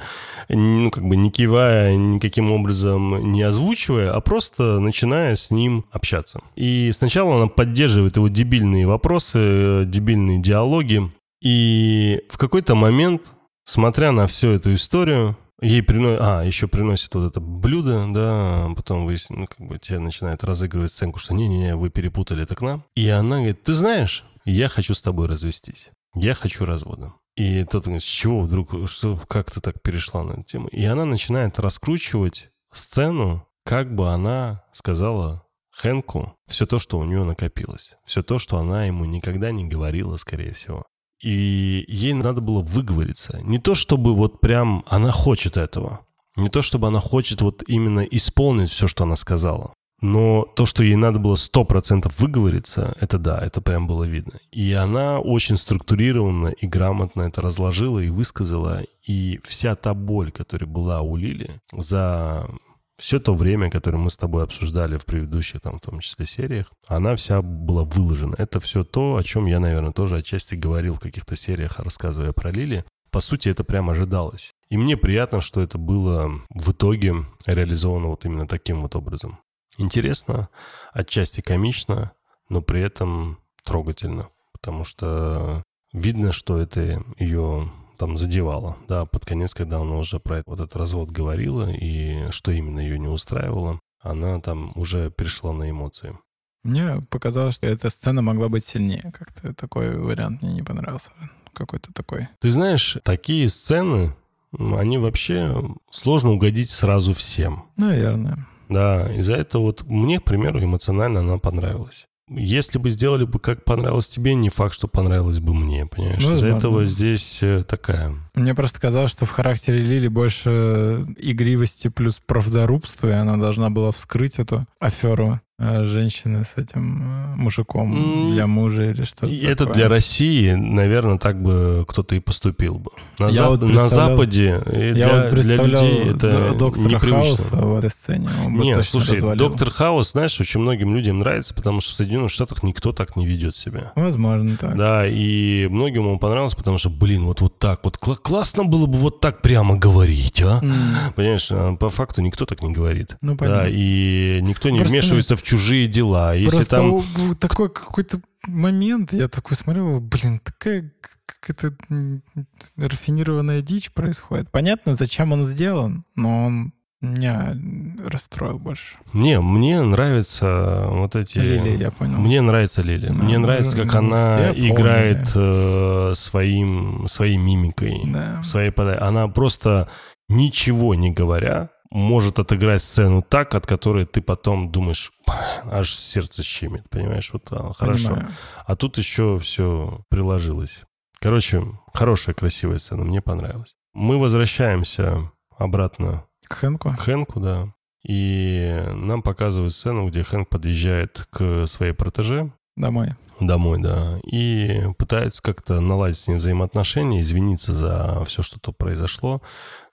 ну, как бы не кивая, никаким образом не озвучивая, а просто начиная с ним общаться. И сначала она поддерживает его дебильные вопросы, дебильные диалоги, и в какой-то момент, смотря на всю эту историю, ей приносит, а, еще приносит вот это блюдо, да, потом вы, ну, как бы тебе начинает разыгрывать сценку, что не-не-не, вы перепутали, это к нам. И она говорит, ты знаешь, я хочу с тобой развестись, я хочу развода. И тот говорит, с чего вдруг, что, как ты так перешла на эту тему? И она начинает раскручивать сцену, как бы она сказала Хэнку все то, что у нее накопилось. Все то, что она ему никогда не говорила, скорее всего. И ей надо было выговориться. Не то, чтобы вот прям она хочет этого. Не то, чтобы она хочет вот именно исполнить все, что она сказала. Но то, что ей надо было 100% выговориться, это да, это прям было видно. И она очень структурированно и грамотно это разложила и высказала. И вся та боль, которая была у Лили за все то время, которое мы с тобой обсуждали в предыдущих, там, в том числе, сериях, она вся была выложена. Это все то, о чем я, наверное, тоже отчасти говорил в каких-то сериях, рассказывая про Лили. По сути, это прям ожидалось. И мне приятно, что это было в итоге реализовано вот именно таким вот образом. Интересно, отчасти комично, но при этом трогательно, потому что видно, что это ее там задевало, да, под конец, когда она уже про вот этот развод говорила и что именно ее не устраивало, она там уже перешла на эмоции. мне показалось, что эта сцена могла быть сильнее. Как-то такой вариант мне не понравился. Какой-то такой. Ты знаешь, такие сцены, они вообще сложно угодить сразу всем. Наверное. Да, из-за этого вот мне, к примеру, эмоционально она понравилась. Если бы сделали бы, как понравилось тебе, не факт, что понравилось бы мне, понимаешь? Из-за Возможно. этого здесь э, такая... Мне просто казалось, что в характере Лили больше игривости плюс правдорубства, и она должна была вскрыть эту аферу. Э, женщины с этим э, мужиком для мужа или что-то Это такое. для России, наверное, так бы кто-то и поступил бы. На, Я Зап- вот на Западе Я для, вот для людей это доктора. Хауса в этой сцене. Нет, слушай, развалил. доктор Хаус, знаешь, очень многим людям нравится, потому что в Соединенных Штатах никто так не ведет себя. Возможно, так. Да, и многим он понравился, потому что, блин, вот, вот так вот, кла- классно было бы вот так прямо говорить, а? М, Понимаешь, а по факту никто так не говорит. Ну, Да, понятно. и никто не Просто, вмешивается в чужие дела. Если Просто там... такой какой-то момент, я такой смотрел, блин, такая какая-то рафинированная дичь происходит. Понятно, зачем он сделан, но он меня расстроил больше. Не, мне нравятся вот эти... Лили, я понял. Мне нравится Лили. Ну, Мне нравится, как ну, она играет э, своим, своей мимикой, Да. своей пода- Она просто ничего не говоря может отыграть сцену так, от которой ты потом думаешь, аж сердце щемит, понимаешь? Вот а, хорошо. Понимаю. А тут еще все приложилось. Короче, хорошая, красивая сцена, мне понравилась. Мы возвращаемся обратно К Хэнку? к Хэнку, да. И нам показывают сцену, где Хэнк подъезжает к своей протеже Домой. домой, да, и пытается как-то наладить с ним взаимоотношения, извиниться за все, что то произошло,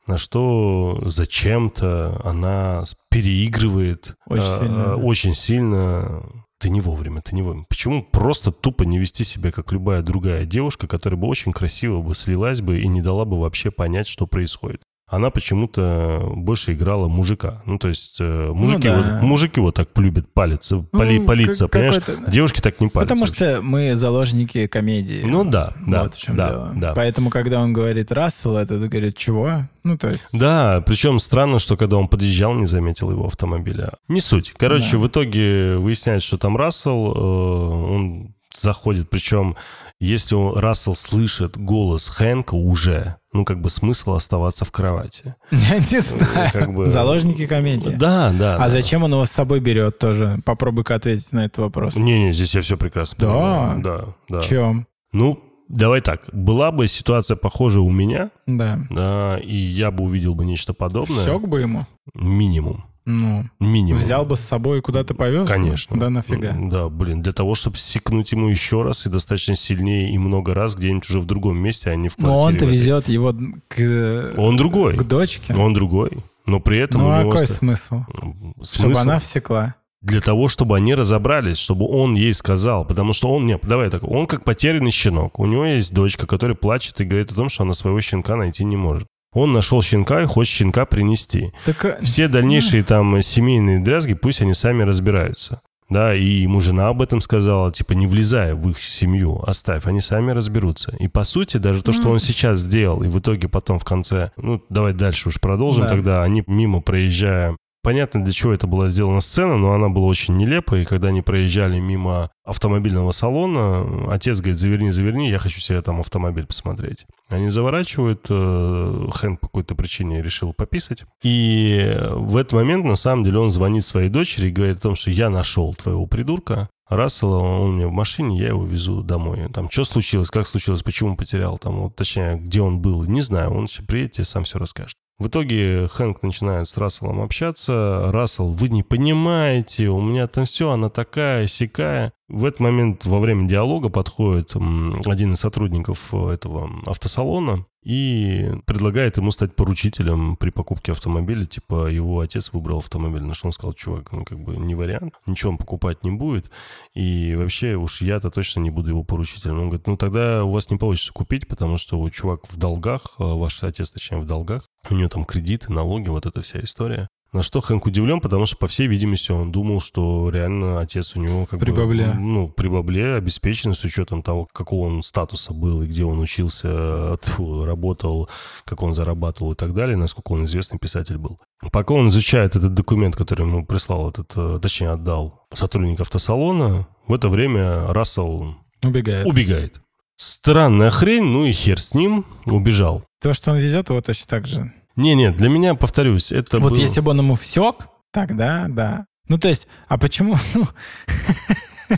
на что зачем-то она переигрывает Очень э, сильно, э, да. очень сильно. Ты не вовремя, ты не вовремя. Почему просто тупо не вести себя, как любая другая девушка, которая бы очень красиво бы слилась бы и не дала бы вообще понять, что происходит? Она почему-то больше играла мужика. Ну, то есть э, мужики, да. вот, мужики вот так любят палиться, поли- Ну, палиться, как- понимаешь? Девушки так не палятся. Потому вообще. что мы заложники комедии. Ну да, да, вот в чем да, дело. да. Поэтому, когда он говорит Рассел, это говорит, чего? Ну, то есть... Да, причем странно, что когда он подъезжал, не заметил его автомобиля. Не суть. Короче, Да. в итоге выясняется, что там Рассел, э, он заходит, причем если он- Рассел слышит голос Хэнка уже, ну, как бы смысл оставаться в кровати. Я не знаю. как бы- Заложники комедии. Да, да. А да. зачем он его с собой берет тоже? Попробуй-ка ответить на этот вопрос. Не-не, здесь я все прекрасно Да? понимаю. Да, да. В чем? Ну, давай так. Была бы ситуация похожая у меня, Да. да, и я бы увидел бы нечто подобное. Всек бы ему. Минимум. Ну, Минимум. взял бы с собой и куда-то повез? Конечно. Да нафига. Да, блин, для того, чтобы секнуть ему еще раз и достаточно сильнее и много раз где-нибудь уже в другом месте, а не в Но квартире. он-то в этой. везет его к, Он другой. к дочке. Он другой. Но при этом Ну, а какой ста- смысл? Чтобы Смысл она всекла. для того, чтобы они разобрались, чтобы он ей сказал. Потому что он... Нет, давай так. Он как потерянный щенок. У него есть дочка, которая плачет и говорит о том, что она своего щенка найти не может. Он нашел щенка и хочет щенка принести. Так, э, Все дальнейшие там семейные дрязги, пусть они сами разбираются. Да, и ему жена об этом сказала, типа, не влезая в их семью, оставь, они сами разберутся. И по сути, даже то, что он сейчас сделал, и в итоге потом в конце, ну, давай дальше уж продолжим Да. тогда, они мимо проезжая, понятно, для чего это была сделана сцена, но она была очень нелепая, и когда они проезжали мимо автомобильного салона, отец говорит, заверни, заверни, я хочу себе там автомобиль посмотреть. Они заворачивают, э, Хэнк по какой-то причине решил пописать, и в этот момент, на самом деле, он звонит своей дочери и говорит о том, что я нашел твоего придурка, Рассела, он у меня в машине, я его везу домой. Там, что случилось, как случилось, почему потерял, там, вот, точнее, где он был, не знаю, он приедет, тебе сам все расскажет. В итоге Хэнк начинает с Расселом общаться. Рассел, вы не понимаете, у меня там все, она такая, сякая. В этот момент во время диалога подходит один из сотрудников э, этого автосалона и предлагает ему стать поручителем при покупке автомобиля. Типа его отец выбрал автомобиль, на что он сказал, чувак, ну как бы не вариант, ничего он покупать не будет. И вообще уж я-то точно не буду его поручителем. Он говорит, ну тогда у вас не получится купить, потому что вот чувак в долгах, э, ваш отец, точнее, в долгах, у него там кредиты, налоги, вот эта вся история. На что Хэнк удивлен, потому что, по всей видимости, он думал, что реально отец у него как При бы... бабле. Ну, при бабле обеспечен с учетом того, какого он статуса был и где он учился, тьфу, работал, как он зарабатывал и так далее, насколько он известный писатель был. Пока он изучает этот документ, который ему прислал этот, э, точнее, отдал сотрудник автосалона, в это время Рассел Убегает. убегает. Странная хрень, ну и хер с ним, убежал. То, что он везет, его точно так же. Не-не, для меня, повторюсь, это вот был- если бы он ему всек, тогда да. Ну, то есть, а почему? Ну,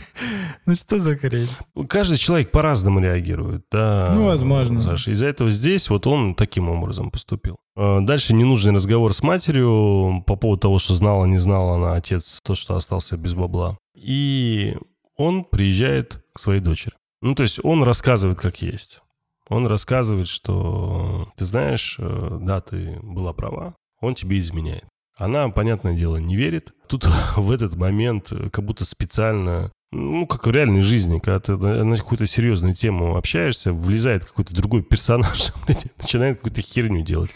Ну что за хрень? Каждый человек по-разному реагирует, да. Ну, возможно. Саша, из-за этого здесь вот он таким образом поступил. А, Дальше ненужный разговор с матерью по поводу того, что знала, не знала она отец, то, что остался без бабла. И он приезжает к своей дочери. Ну, то есть он рассказывает, как есть. Он рассказывает, что ты знаешь, э, да, ты была права, он тебе изменяет. Она, понятное дело, не верит. Тут в этот момент э, как будто специально, ну, как в реальной жизни, когда ты на какую-то серьезную тему общаешься, влезает какой-то другой персонаж, начинает какую-то херню делать.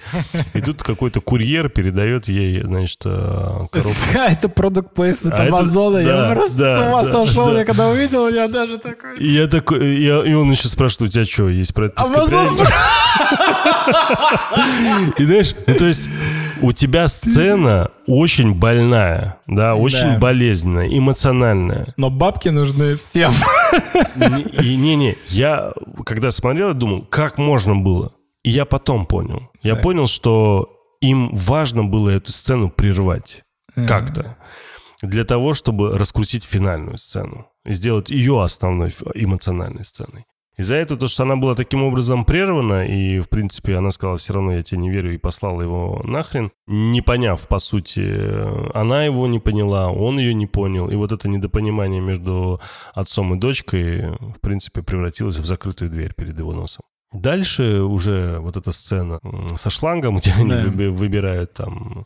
И тут какой-то курьер передает ей, значит, э, коробку. Это продукт плейсмент А это- Амазона. Я просто с ума сошел. Я когда увидел, я даже такой... Я такой, и, он еще спрашивает, у тебя что, есть прописка Амазон, пряников?» И знаешь, ну, то есть у тебя сцена очень больная, да, очень Да. болезненная, эмоциональная. Но бабки нужны всем. И не-не, я когда смотрел, я думал, как можно было? И я потом понял. Я Так. понял, что им важно было эту сцену прервать как-то. Для того, чтобы раскрутить финальную сцену. И сделать ее основной эмоциональной сценой. Из-за этого, то, что она была таким образом прервана, и, в принципе, она сказала, все равно я тебе не верю, и послала его нахрен, не поняв, по сути, она его не поняла, он ее не понял, и вот это недопонимание между отцом и дочкой, в принципе, превратилось в закрытую дверь перед его носом. Дальше уже вот эта сцена со шлангом, где они Да. выби- выбирают там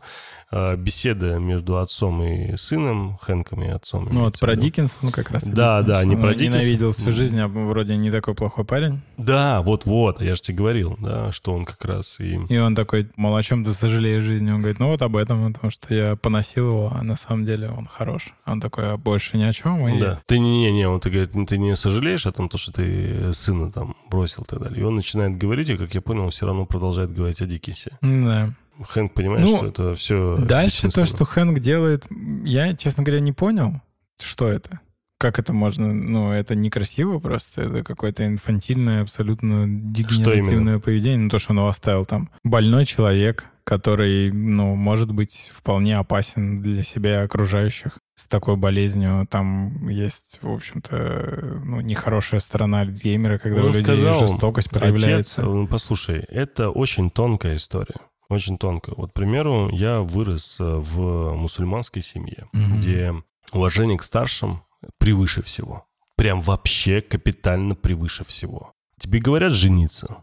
э, беседы между отцом и сыном, Хэнком и отцом. Ну вот про. Диккенсона как раз. Да, да, не про Диккенсона. Ненавидел всю жизнь, а вроде не такой плохой парень. Да, вот-вот, я же тебе говорил, да, что он как раз и... И он такой, мол, о чем ты сожалеешь в жизни? Он говорит, ну вот об этом, потому что я поносил его, а на самом деле он хорош. А Он такой, а больше ни о чем. И... Да. Ты не-не-не, он ты говорит, ты не сожалеешь о том, то, что ты сына там бросил и так далее. И он начинает говорить, и, как я понял, он все равно продолжает говорить о Диккенсе. Да. Хэнк понимает, Ну, что это все Дальше то, что Хэнк делает, я, честно говоря, не понял, что это. Как это можно... Ну, это некрасиво просто. Это какое-то инфантильное, абсолютно дегенеративное поведение. Ну, то, что он его оставил там. Больной человек, который, ну, может быть вполне опасен для себя и окружающих с такой болезнью. Там есть, в общем-то, ну, нехорошая сторона Альцгеймера, когда у Он людей сказал, жестокость Отец, проявляется. ну, послушай, это очень тонкая история. Очень тонкая. Вот, к примеру, я вырос э, в мусульманской семье, Мгм. где уважение к старшим превыше всего. Прям вообще капитально превыше всего. Тебе говорят жениться,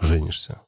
женишься.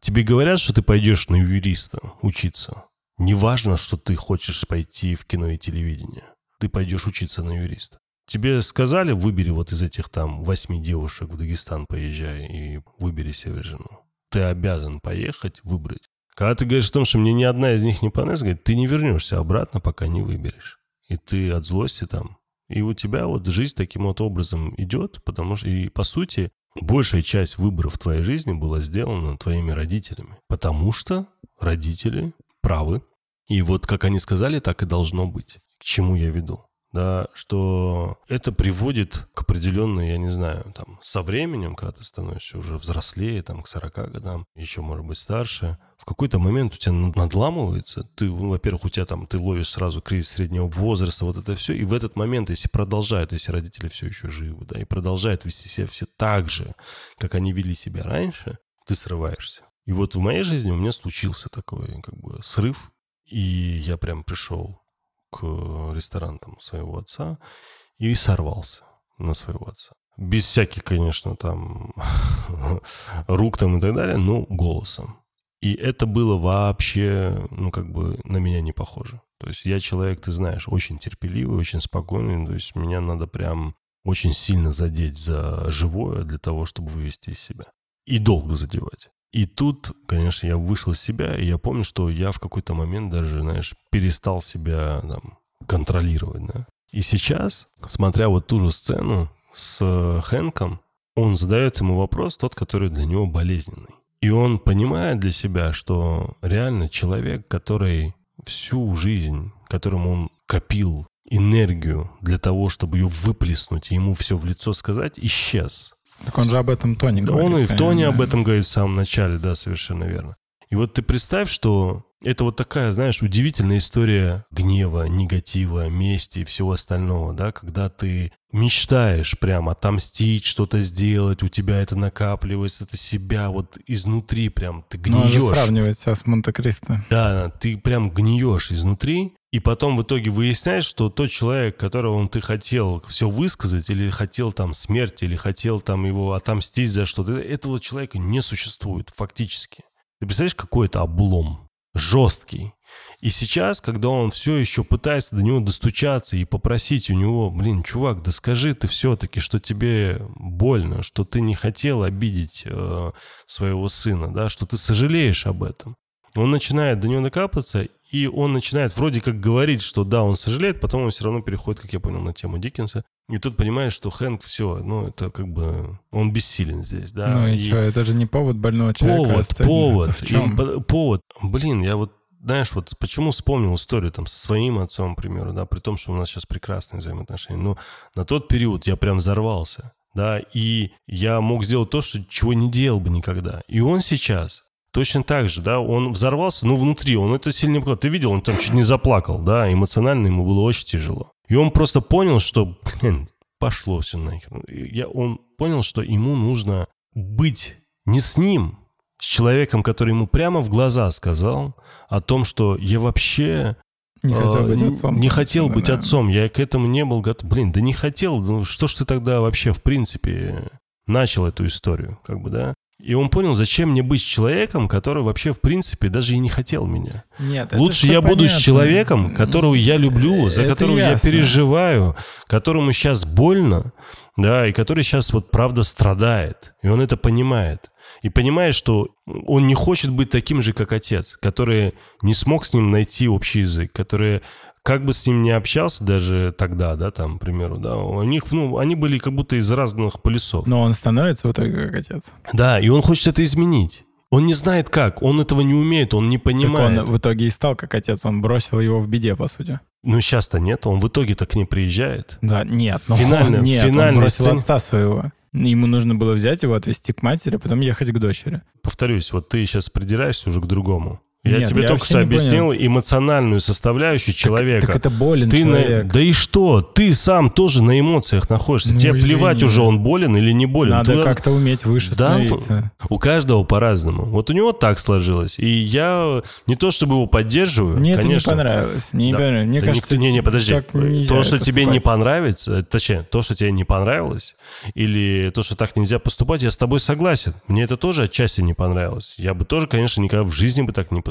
Тебе говорят, что ты пойдешь на юриста учиться. Неважно, что ты хочешь пойти в кино и телевидение. Ты пойдешь учиться на юриста. Тебе сказали, выбери вот из этих там восьми девушек в Дагестан поезжай и выбери себе жену. Ты обязан поехать, выбрать. Когда ты говоришь о том, что мне ни одна из них не понравилась, говорит, ты не вернешься обратно, пока не выберешь. И ты от злости там. И у тебя вот жизнь таким вот образом идет, потому что, и по сути, большая часть выборов в твоей жизни была сделана твоими родителями. Потому что родители правы. И вот как они сказали, так и должно быть. К чему я веду? Да, что это приводит к определенной, я не знаю, там, со временем, когда ты становишься уже взрослее, там, к 40 годам, еще, может быть, старше, в какой-то момент у тебя над- надламывается, ты, ну, во-первых, у тебя там, ты ловишь сразу кризис среднего возраста, вот это все, и в этот момент, если продолжают, если родители все еще живы, да, и продолжают вести себя все так же, как они вели себя раньше, ты срываешься. И вот в моей жизни у меня случился такой, как бы, срыв, и я прям пришел к ресторанам своего отца и сорвался на своего отца. Без всяких, конечно, там рук там и так далее, но голосом. И это было вообще, ну, как бы на меня не похоже. То есть я человек, ты знаешь, очень терпеливый, очень спокойный. То есть меня надо прям очень сильно задеть за живое для того, чтобы вывести из себя. И долго задевать. И тут, конечно, я вышел из себя, и я помню, что я в какой-то момент даже, знаешь, перестал себя там контролировать, да. И сейчас, смотря вот ту же сцену с Хэнком, он задает ему вопрос, тот, который для него болезненный. И он понимает для себя, что реально человек, который всю жизнь, которому он копил энергию для того, чтобы ее выплеснуть и ему все в лицо сказать, исчез. Так он же об этом Тони говорит. Он и в конечно. об этом говорит в самом начале, да, совершенно верно. И вот ты представь, что это вот такая, знаешь, удивительная история гнева, негатива, мести и всего остального, да, когда ты мечтаешь прям отомстить, что-то сделать, у тебя это накапливается, это себя вот изнутри прям, ты гниешь. Ну, сравнивать себя с Монте-Кристо. Да, ты прям гниешь изнутри, и потом в итоге выясняешь, что тот человек, которого ты хотел все высказать, или хотел там смерть, или хотел там его отомстить за что-то, этого человека не существует фактически. Ты представляешь, какой это облом? жесткий. И сейчас, когда он все еще пытается до него достучаться и попросить у него, блин, чувак, да скажи ты все-таки, что тебе больно, что ты не хотел обидеть э, своего сына, да, что ты сожалеешь об этом. Он начинает до него накапаться, и он начинает вроде как говорить, что да, он сожалеет, потом он все равно переходит, как я понял, на тему Диккенса. И тут понимаешь, что Хэнк все, ну, это как бы... Он бессилен здесь, да. Ну и, и что, это же не повод больного человека Повод, оставить. повод. в чем? И, повод. Блин, я вот знаешь, вот почему вспомнил историю там со своим отцом, к примеру, да, при том, что у нас сейчас прекрасные взаимоотношения. Но на тот период я прям взорвался, да, и я мог сделать то, что чего не делал бы никогда. И он сейчас точно так же, да, он взорвался, ну, внутри, он это сильно не Ты видел, он там чуть не заплакал, да, эмоционально ему было очень тяжело. И он просто понял, что, блин, пошло все нахер. Я, он понял, что ему нужно быть не с ним, с человеком, который ему прямо в глаза сказал о том, что я вообще не хотел быть отцом. Не хотел быть да. отцом. Я к этому не был готов. Блин, да не хотел. Ну что ж ты тогда вообще, в принципе, начал эту историю, как бы, да? И он понял, зачем мне быть с человеком, который вообще, в принципе, даже и не хотел меня. Нет, Лучше я буду с человеком, которого я люблю, за это которого ясно. я переживаю, которому сейчас больно, да, и который сейчас вот правда страдает. И он это понимает. И понимает, что он не хочет быть таким же, как отец, который не смог с ним найти общий язык, который как бы с ним не общался даже тогда, да, там, к примеру, да, у них, ну, они были как будто из разных полюсов. Но он становится в итоге как отец. Да, и он хочет это изменить. Он не знает как, он этого не умеет, он не понимает. Так он в итоге и стал как отец, он бросил его в беде, по сути. Ну, сейчас-то нет, он в итоге-то к ней приезжает. Да, нет, но финально, он, нет, он бросил сцене... отца своего. Ему нужно было взять его, отвезти к матери, а потом ехать к дочери. Повторюсь, вот ты сейчас придираешься уже к другому. Я Нет, тебе я только что объяснил понял. эмоциональную составляющую человека. Так, так это болен ты человек. На... Да и что? Ты сам тоже на эмоциях находишься. Ну, Тебе извини. плевать уже, он болен или не болен. Надо ты... как-то уметь выше да, становиться. У каждого по-разному. Вот у него так сложилось. И я не то чтобы его поддерживаю, Мне конечно. это не понравилось. Мне, да. не понравилось. Мне да кажется, не, не, подожди. То, что тебе не понравится, точнее, то, что тебе не понравилось, или то, что так нельзя поступать, я с тобой согласен. Мне это тоже отчасти не понравилось. Я бы тоже, конечно, никогда в жизни бы так не поступил.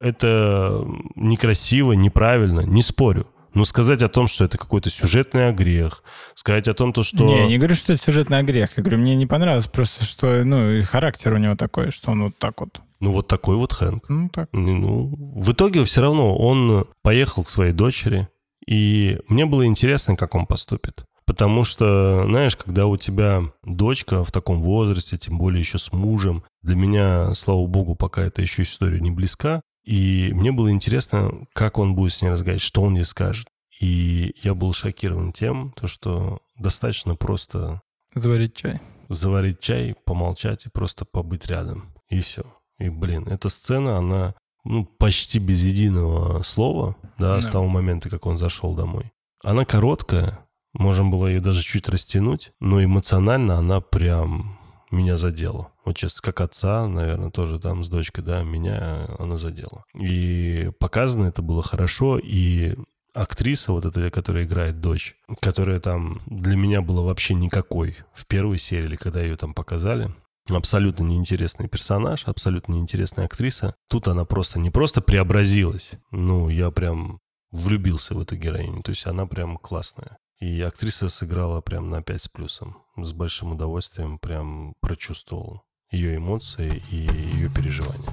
Это это некрасиво, неправильно, не спорю. Но сказать о том, что это какой-то сюжетный грех, сказать о том, то, что... Не, я не говорю, что это сюжетный грех. Я говорю, мне не понравилось просто, что, ну, и характер у него такой, что он вот так вот. Ну, вот такой вот Хэнк. Ну, так. Ну, в итоге все равно он поехал к своей дочери, и мне было интересно, как он поступит. Потому что, знаешь, когда у тебя дочка в таком возрасте, тем более еще с мужем, для меня, слава богу, пока эта еще история не близка, и мне было интересно, как он будет с ней разговаривать, что он ей скажет. И я был шокирован тем, то, что достаточно просто... Заварить чай. Заварить чай, помолчать и просто побыть рядом. И все. И, блин, эта сцена, она ну, почти без единого слова, да, да, с того момента, как он зашел домой. Она короткая, можем было ее даже чуть растянуть, но эмоционально она прям меня задела. Вот честно, как отца, наверное, тоже там с дочкой, да, меня она задела. И показано это было хорошо, и актриса вот эта, которая играет дочь, которая там для меня была вообще никакой в первой серии, когда ее там показали, абсолютно неинтересный персонаж, абсолютно неинтересная актриса. Тут она просто не просто преобразилась, ну, я прям влюбился в эту героиню, то есть она прям классная. И актриса сыграла прям на 5 с плюсом. С большим удовольствием прям прочувствовал ее эмоции и ее переживания.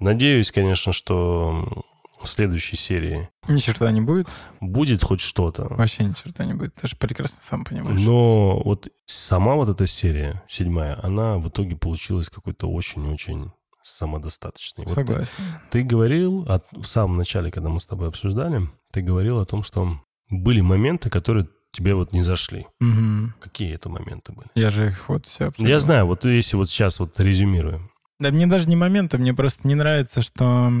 Надеюсь, конечно, что в следующей серии. Ни черта не будет? Будет хоть что-то. Вообще ни черта не будет. Ты же прекрасно сам понимаешь. Но вот сама вот эта серия, седьмая, она в итоге получилась какой-то очень-очень самодостаточный. Согласен. Вот ты, ты говорил от, в самом начале, когда мы с тобой обсуждали, ты говорил о том, что были моменты, которые тебе вот не зашли. Мгм. Какие это моменты были? Я же их вот все Я знаю, вот если вот сейчас вот резюмируем. Да мне даже не моменты, мне просто не нравится, что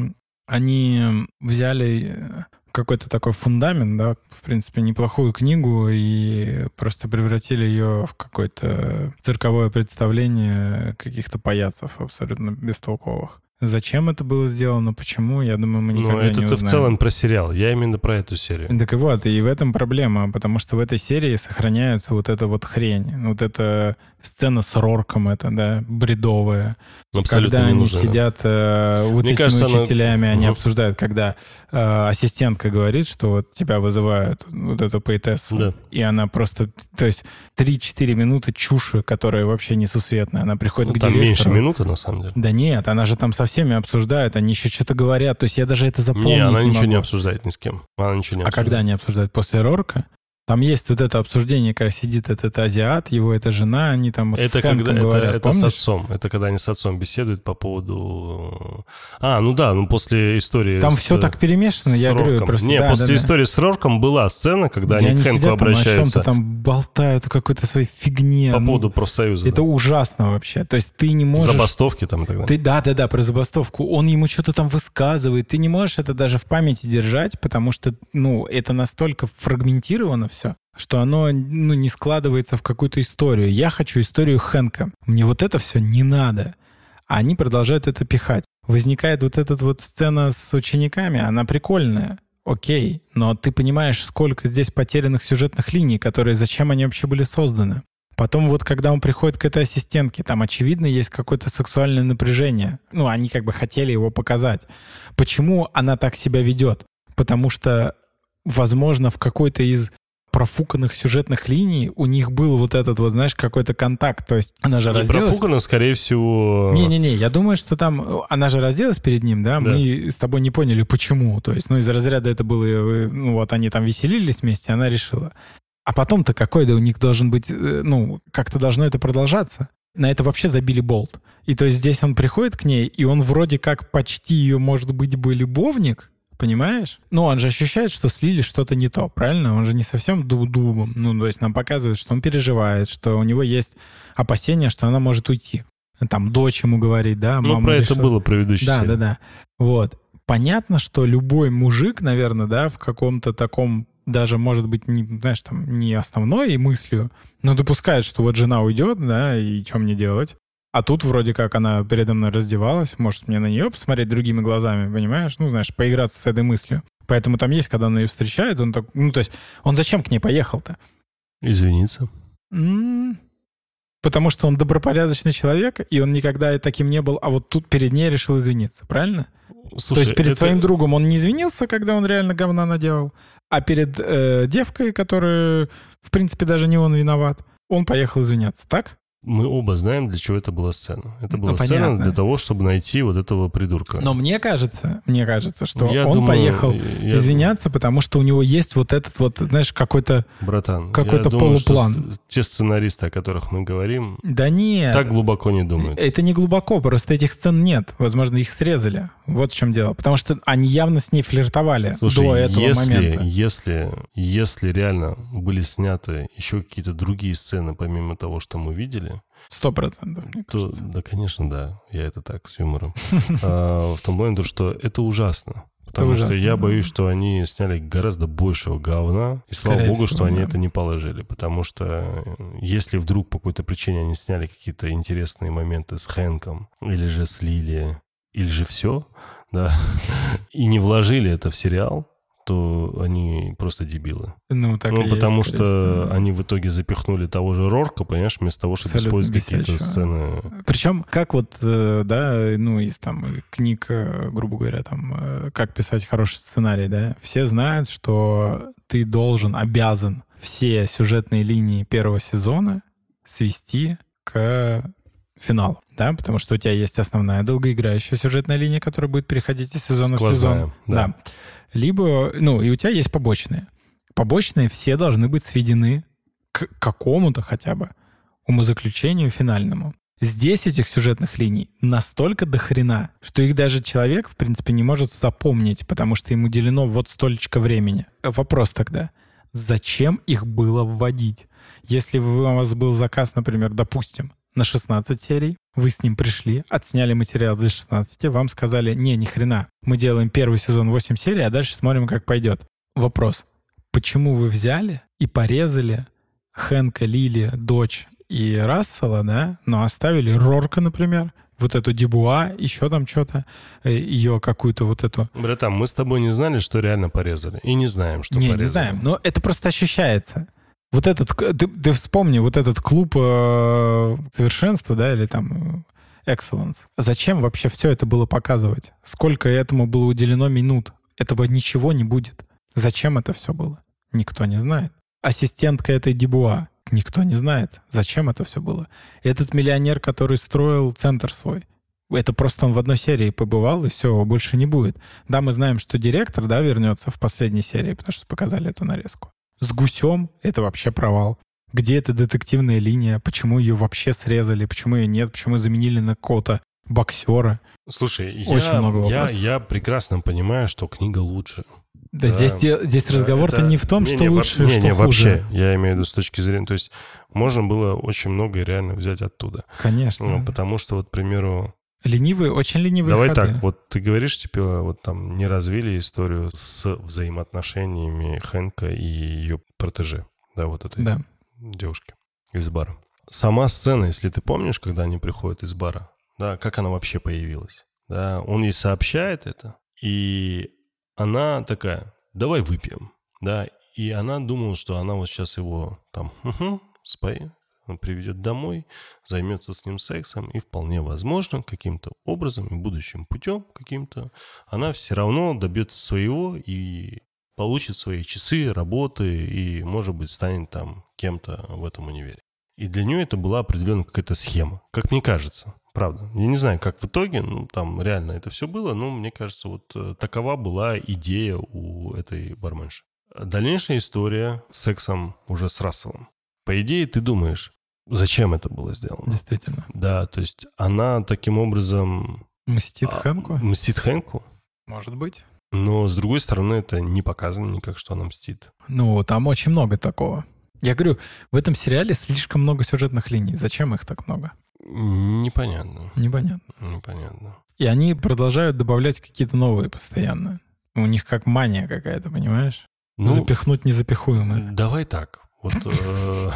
они взяли э, какой-то такой фундамент, да, в принципе, неплохую книгу и просто превратили ее в какое-то цирковое представление каких-то паяцев абсолютно бестолковых. Зачем это было сделано, почему, я думаю, мы никогда Ну, это не ты в целом про сериал. Я именно про эту серию. Так вот, и в этом проблема, потому что в этой серии сохраняется вот эта вот хрень, вот эта сцена с Рорком, это, да, бредовая. Абсолютно когда не они нужно. сидят э, вот Мне этими кажется, она- учителями, они Мгм. обсуждают, когда э, ассистентка говорит, что вот тебя вызывают, вот эту поэтессу, Да. и она просто, то есть 3-4 минуты чуши, которая вообще несусветная, она приходит Ну, к там директору. меньше минуты, на самом деле. Да нет, она же там со всеми обсуждает, они еще что-то говорят, то есть я даже это запомнить Не, она ничего могу. не обсуждает ни с кем. Она ничего не А обсуждает. когда они обсуждают? После Рорка? Там есть вот это обсуждение, когда сидит этот азиат, его эта жена, они там с Это когда это, говорят, это с помнишь? отцом. Это когда они с отцом беседуют по поводу. А, ну да, ну после истории. Там с, все так перемешано, с я говорю Рорком. просто... Не, да, после да, да. истории с Рорком была сцена, когда Где они к Хэнку там обращаются чем-то там болтают о какой-то своей фигне. по Ну, поводу профсоюза. Это да. ужасно вообще. То есть ты не можешь... Забастовки там и так далее. Ты, да, да, да, про забастовку. Он ему что-то там высказывает. Ты не можешь это даже в памяти держать, потому что, ну, это настолько фрагментировано все, что оно, ну, не складывается в какую-то историю. Я хочу историю Хэнка. Мне вот это все не надо. А они продолжают это пихать. Возникает вот эта вот сцена с учениками, она прикольная. Окей, но ты понимаешь, сколько здесь потерянных сюжетных линий, которые зачем они вообще были созданы. Потом вот, когда он приходит к этой ассистентке, там, очевидно, есть какое-то сексуальное напряжение. Ну, они как бы хотели его показать. Почему она так себя ведет? Потому что, возможно, в какой-то из профуканных сюжетных линий у них был вот этот вот, знаешь, какой-то контакт. То есть она же Не разделась... профукано, скорее всего... Не-не-не, я думаю, что там... Она же разделась перед ним, да? Да. Мы с тобой не поняли, почему. То есть, ну, из разряда это было... э, Ну, вот они там веселились вместе, она решила. А потом-то какой, да у них должен быть... э, Ну, как-то должно это продолжаться. На это вообще забили болт. И то есть здесь он приходит к ней, и он вроде как почти ее, может быть, бы любовник, понимаешь? Ну, он же ощущает, что слили что-то не то, правильно? Он же не совсем дуб-дубом. Ну, то есть нам показывают, что он переживает, что у него есть опасения, что она может уйти. Там дочь ему говорит, да, Ну, мама про это решила- было предыдущей Да, серии. да, да. Вот. Понятно, что любой мужик, наверное, да, в каком-то таком даже, может быть, не, знаешь, там, не основной мыслью, но допускает, что вот жена уйдет, да, и что мне делать? А тут вроде как она передо мной раздевалась, может мне на нее посмотреть другими глазами, понимаешь? Ну, знаешь, поиграться с этой мыслью. Поэтому там есть, когда он ее встречает, он так, ну, то есть, он зачем к ней поехал-то? Извиниться. М, Потому что он добропорядочный человек, и он никогда таким не был, а вот тут перед ней решил извиниться, правильно? Слушай, То есть перед это- своим другом он не извинился, когда он реально говна наделал, а перед э, девкой, которая, в принципе, даже не он виноват, он поехал извиняться, так? Мы оба знаем, для чего это была сцена. Это Ну, была сцена понятно. для того, чтобы найти вот этого придурка. Но мне кажется, мне кажется, что Я он думаю, поехал я- извиняться, потому что у него есть вот этот вот, знаешь, какой-то... Братан, какой-то я думаю, что полуплан. те сценаристы, о которых мы говорим, Да нет. так глубоко не думают. Это не глубоко, просто этих сцен нет. Возможно, их срезали. Вот в чем дело. Потому что они явно с ней флиртовали Слушай, до этого если, момента. если, если реально были сняты еще какие-то другие сцены, помимо того, что мы видели, Сто процентов, мне то, кажется. да, конечно, да, я это так, с юмором. А, В том плане, то, что это ужасно. Потому что ужасно, я да. боюсь, что они сняли гораздо большего говна, и слава Скорее богу, всего, что они да. это не положили. Потому что э, если вдруг по какой-то причине они сняли какие-то интересные моменты с Хэнком, или же с Лили, или же все, да, и не вложили это в сериал, то они просто дебилы. Ну, так и ну, есть, потому скорее что всего. они в итоге запихнули того же Рорка, понимаешь, вместо того, чтобы Абсолютно использовать какие-то сцены. Причем, как вот, э, да, ну, из там книг, э, грубо говоря, там, э, как писать хороший сценарий, да, все знают, что ты должен, обязан все сюжетные линии первого сезона свести к финалу, да, потому что у тебя есть основная долгоиграющая сюжетная линия, которая будет переходить из сезона в Сквозная, сезон. да. Либо, ну, и у тебя есть побочные. Побочные все должны быть сведены к какому-то хотя бы умозаключению финальному. Здесь этих сюжетных линий настолько дохрена, что их даже человек, в принципе, не может запомнить, потому что ему уделено вот столечко времени. Вопрос тогда. Зачем их было вводить? Если у вас был заказ, например, допустим, на 16 серий, вы с ним пришли, отсняли материал для 16, вам сказали, не, ни хрена, мы делаем первый сезон 8 серий, а дальше смотрим, как пойдет. Вопрос, почему вы взяли и порезали Хэнка, Лили, дочь и Рассела, да, но оставили Рорка, например, вот эту Дебуа, еще там что-то, э, ее какую-то вот эту... Братан, мы с тобой не знали, что реально порезали. И не знаем, что не, порезали. Не, знаем, но это просто ощущается. Вот этот, ты, ты вспомни, вот этот клуб э, совершенства, да, или там э, excellence. Зачем вообще все это было показывать? Сколько этому было уделено минут? Этого ничего не будет. Зачем это все было? Никто не знает. Ассистентка этой Дебуа. Никто не знает, зачем это все было. Этот миллионер, который строил центр свой, это просто он в одной серии побывал, и все, больше не будет. Да, мы знаем, что директор, да, вернется в последней серии, потому что показали эту нарезку. С гусем это вообще провал. Где эта детективная линия? Почему ее вообще срезали? Почему ее нет? Почему заменили на какого-то боксера? Слушай, Очень я, много вопросов. я, я прекрасно понимаю, что книга лучше. Да, да здесь, здесь разговор-то не в том, не, что не, лучше, не, что не, хуже. вообще, я имею в виду с точки зрения, то есть можно было очень многое реально взять оттуда. Конечно. Ну, потому что, вот, к примеру... Ленивые, очень ленивые Давай ходы. так, вот ты говоришь, типа, вот там не развили историю с взаимоотношениями Хэнка и ее протеже, да, вот этой да. девушки из бара. Сама сцена, если ты помнишь, когда они приходят из бара, да, как она вообще появилась, да, он ей сообщает это, и она такая, давай выпьем, да, и она думала, что она вот сейчас его там угу, споет, приведет домой, займется с ним сексом, и вполне возможно, каким-то образом и будущим путем каким-то, она все равно добьется своего и получит свои часы, работы и, может быть, станет там кем-то в этом универе. И для нее это была определенная какая-то схема, как мне кажется. Правда. Я не знаю, как в итоге, ну, там реально это все было, но мне кажется, вот э, такова была идея у этой барменши. Дальнейшая история с сексом уже с Расселом. По идее, ты думаешь, зачем это было сделано? Действительно. Да, то есть она таким образом... Мстит а, Хэнку? Мстит Хэнку. Может быть. Но, с другой стороны, это не показано никак, что она мстит. Ну, там очень много такого. Я говорю, в этом сериале слишком много сюжетных линий. Зачем их так много? Непонятно. Непонятно. Непонятно. И они продолжают добавлять какие-то новые постоянно. У них как мания какая-то, понимаешь? Ну, Запихнуть незапихуемое. Давай так. Вот, э,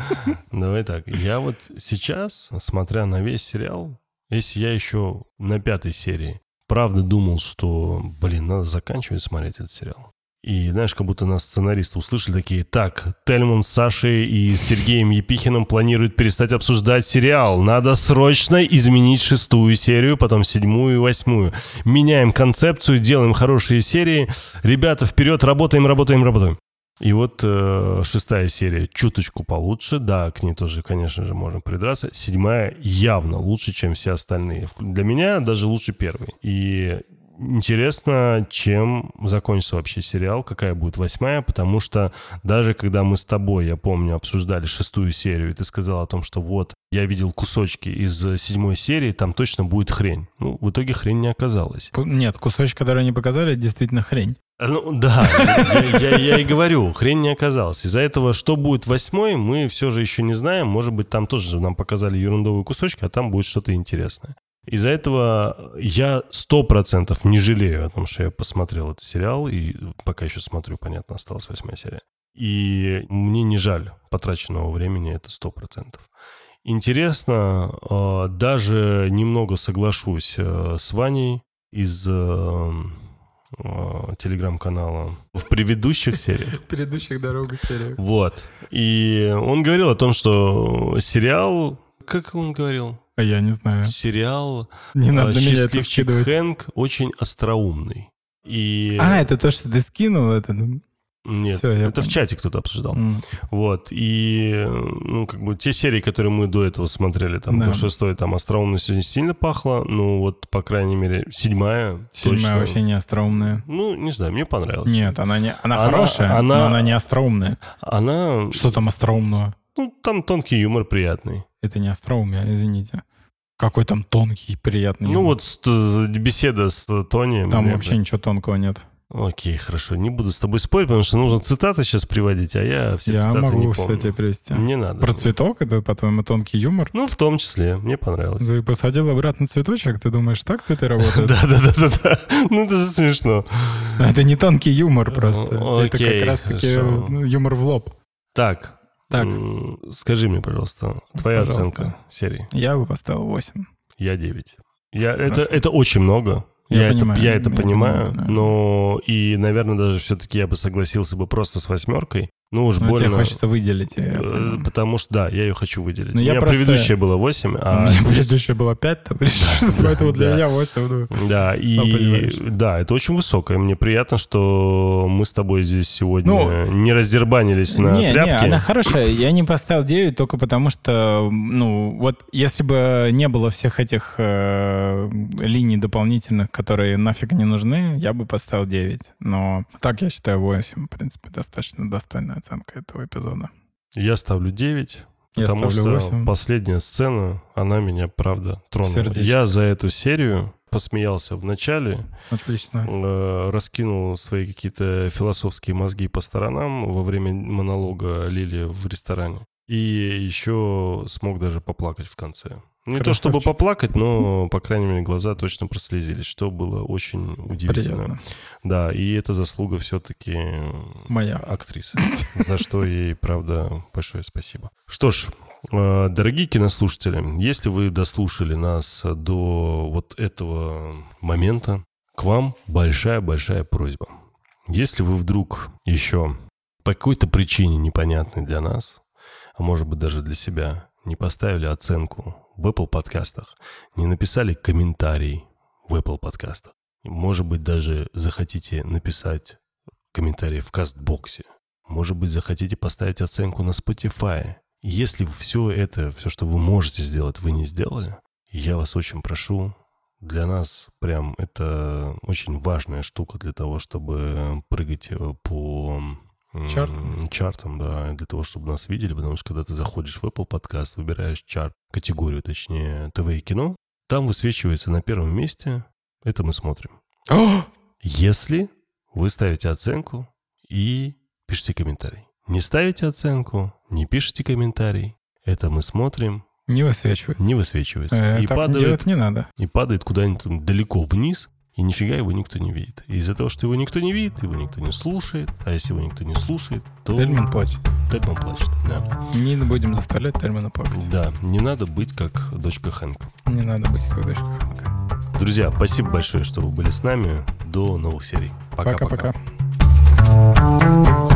давай так. Я вот сейчас, смотря на весь сериал, если я еще на пятой серии, правда думал, что, блин, надо заканчивать смотреть этот сериал. И, знаешь, как будто нас сценаристы услышали такие, так, Тельман с Сашей и Сергеем Епихиным планируют перестать обсуждать сериал. Надо срочно изменить шестую серию, потом седьмую и восьмую. Меняем концепцию, делаем хорошие серии. Ребята, вперед, работаем, работаем, работаем. И вот э, шестая серия чуточку получше, да, к ней тоже, конечно же, можно придраться. Седьмая явно лучше, чем все остальные. Для меня даже лучше первой. И интересно, чем закончится вообще сериал, какая будет восьмая, потому что даже когда мы с тобой, я помню, обсуждали шестую серию, и ты сказал о том, что вот, я видел кусочки из седьмой серии, там точно будет хрень. Ну, в итоге хрень не оказалась. Нет, кусочки, которые они показали, действительно хрень. Ну да, я, я, я и говорю, хрень не оказалась. Из-за этого, что будет восьмой, мы все же еще не знаем. Может быть, там тоже нам показали ерундовые кусочки, а там будет что-то интересное. Из-за этого я сто процентов не жалею о том, что я посмотрел этот сериал, и пока еще смотрю, понятно, осталась восьмая серия. И мне не жаль потраченного времени, это сто процентов. Интересно, а, даже немного соглашусь э, с Ваней из э, телеграм-канала в предыдущих сериях. В предыдущих дорогах сериях. Вот. И он говорил о том, что сериал... Как он говорил? А я не знаю. Сериал не надо э, «Счастливчик Хэнк» очень остроумный. И... А, это то, что ты скинул? Это... Нет, Все, это понял. в чате кто-то обсуждал. Mm. Вот, и, ну, как бы те серии, которые мы до этого смотрели, там, да. шестой, там, остроумно сегодня сильно пахло, ну, вот, по крайней мере, седьмая Седьмая точно. вообще не остроумная. Ну, не знаю, мне понравилось. Нет, она не, она, она хорошая, она, но она не остроумная. Она... Что там остроумного? Ну, там тонкий юмор приятный. Это не остроумие, извините. Какой там тонкий, приятный. Ну вот беседа с Тони. Там вообще бы... ничего тонкого нет. Окей, хорошо. Не буду с тобой спорить, потому что нужно цитаты сейчас приводить, а я все Я цитаты могу не все помню. тебе привести. Не надо. Про цветок это, по-твоему, тонкий юмор? Ну, в том числе. Мне понравилось. Ты посадил обратно цветочек, ты думаешь, так цветы работают? Да-да-да-да-да. Ну, это же смешно. Это не тонкий юмор просто. Это как раз-таки ну, юмор в лоб. Так. Так. Скажи мне, пожалуйста, твоя оценка серии. Я бы поставил 8. Я 9. Я, это, это очень много. Я Я, это, понимаю, я это я понимаю, понимаю, да. но и, наверное, даже все-таки я бы согласился бы просто с восьмеркой. Ну уж Но тебе больно. хочется выделить. э, понимаю. Потому что, да, я ее хочу выделить. Ну, У меня просто- предыдущее было 8, У а меня здесь- предыдущее было 5, там, поэтому для меня 8. ну. Да, и да, это очень высокое. Мне приятно, что мы с тобой здесь сегодня Ну, не раздербанились на не, тряпки. не, она хорошая. Я не поставил 9 только потому, что, ну, вот если бы не было всех этих э, линий дополнительных, которые нафиг не нужны, я бы поставил 9. Но так я считаю 8, в принципе, достаточно достойная оценка этого эпизода. Я ставлю 9, Я потому ставлю что 8. последняя сцена, она меня, правда, тронула. Сердечко. Я за эту серию посмеялся в начале, Отлично. э, раскинул свои какие-то философские мозги по сторонам во время монолога Лили в ресторане. И еще смог даже поплакать в конце. Не то чтобы поплакать, но, по крайней мере, глаза точно прослезились, что было очень удивительно. Приятно. Да, и это заслуга все-таки Моя. актрисы, за что ей, правда, большое спасибо. Что ж, э, дорогие кинослушатели, если вы дослушали нас до вот этого момента, к вам большая-большая просьба. Если вы вдруг еще по какой-то причине непонятной для нас, а может быть даже для себя, не поставили оценку в Apple подкастах, не написали комментарий в Apple подкастах, может быть даже захотите написать комментарий в Кастбоксе, может быть захотите поставить оценку на Spotify. Если все это, все, что вы можете сделать, вы не сделали, я вас очень прошу, для нас прям это очень важная штука для того, чтобы прыгать э, по м, Чартам? чартам, да, для того, чтобы нас видели, потому что когда ты заходишь в Apple подкаст, выбираешь чарт, категорию, точнее, ТВ и кино, там высвечивается на первом месте, это мы смотрим. Если вы ставите оценку и пишите комментарий. Не ставите оценку, не пишите комментарий, это мы смотрим, Не высвечивается. не высвечивается. Э, и, так падает, делать не надо. и падает куда-нибудь далеко вниз, и нифига его никто не видит. И из-за того, что его никто не видит, его никто не слушает, а если его никто не слушает, то Тельман плачет. Тельман плачет. Да. Не будем заставлять Тельмана плакать. да, не надо быть как дочка Хэнка. Не надо быть как дочка Хэнка. Друзья, спасибо большое, что вы были с нами. До новых серий. Пока-пока. Пока-пока.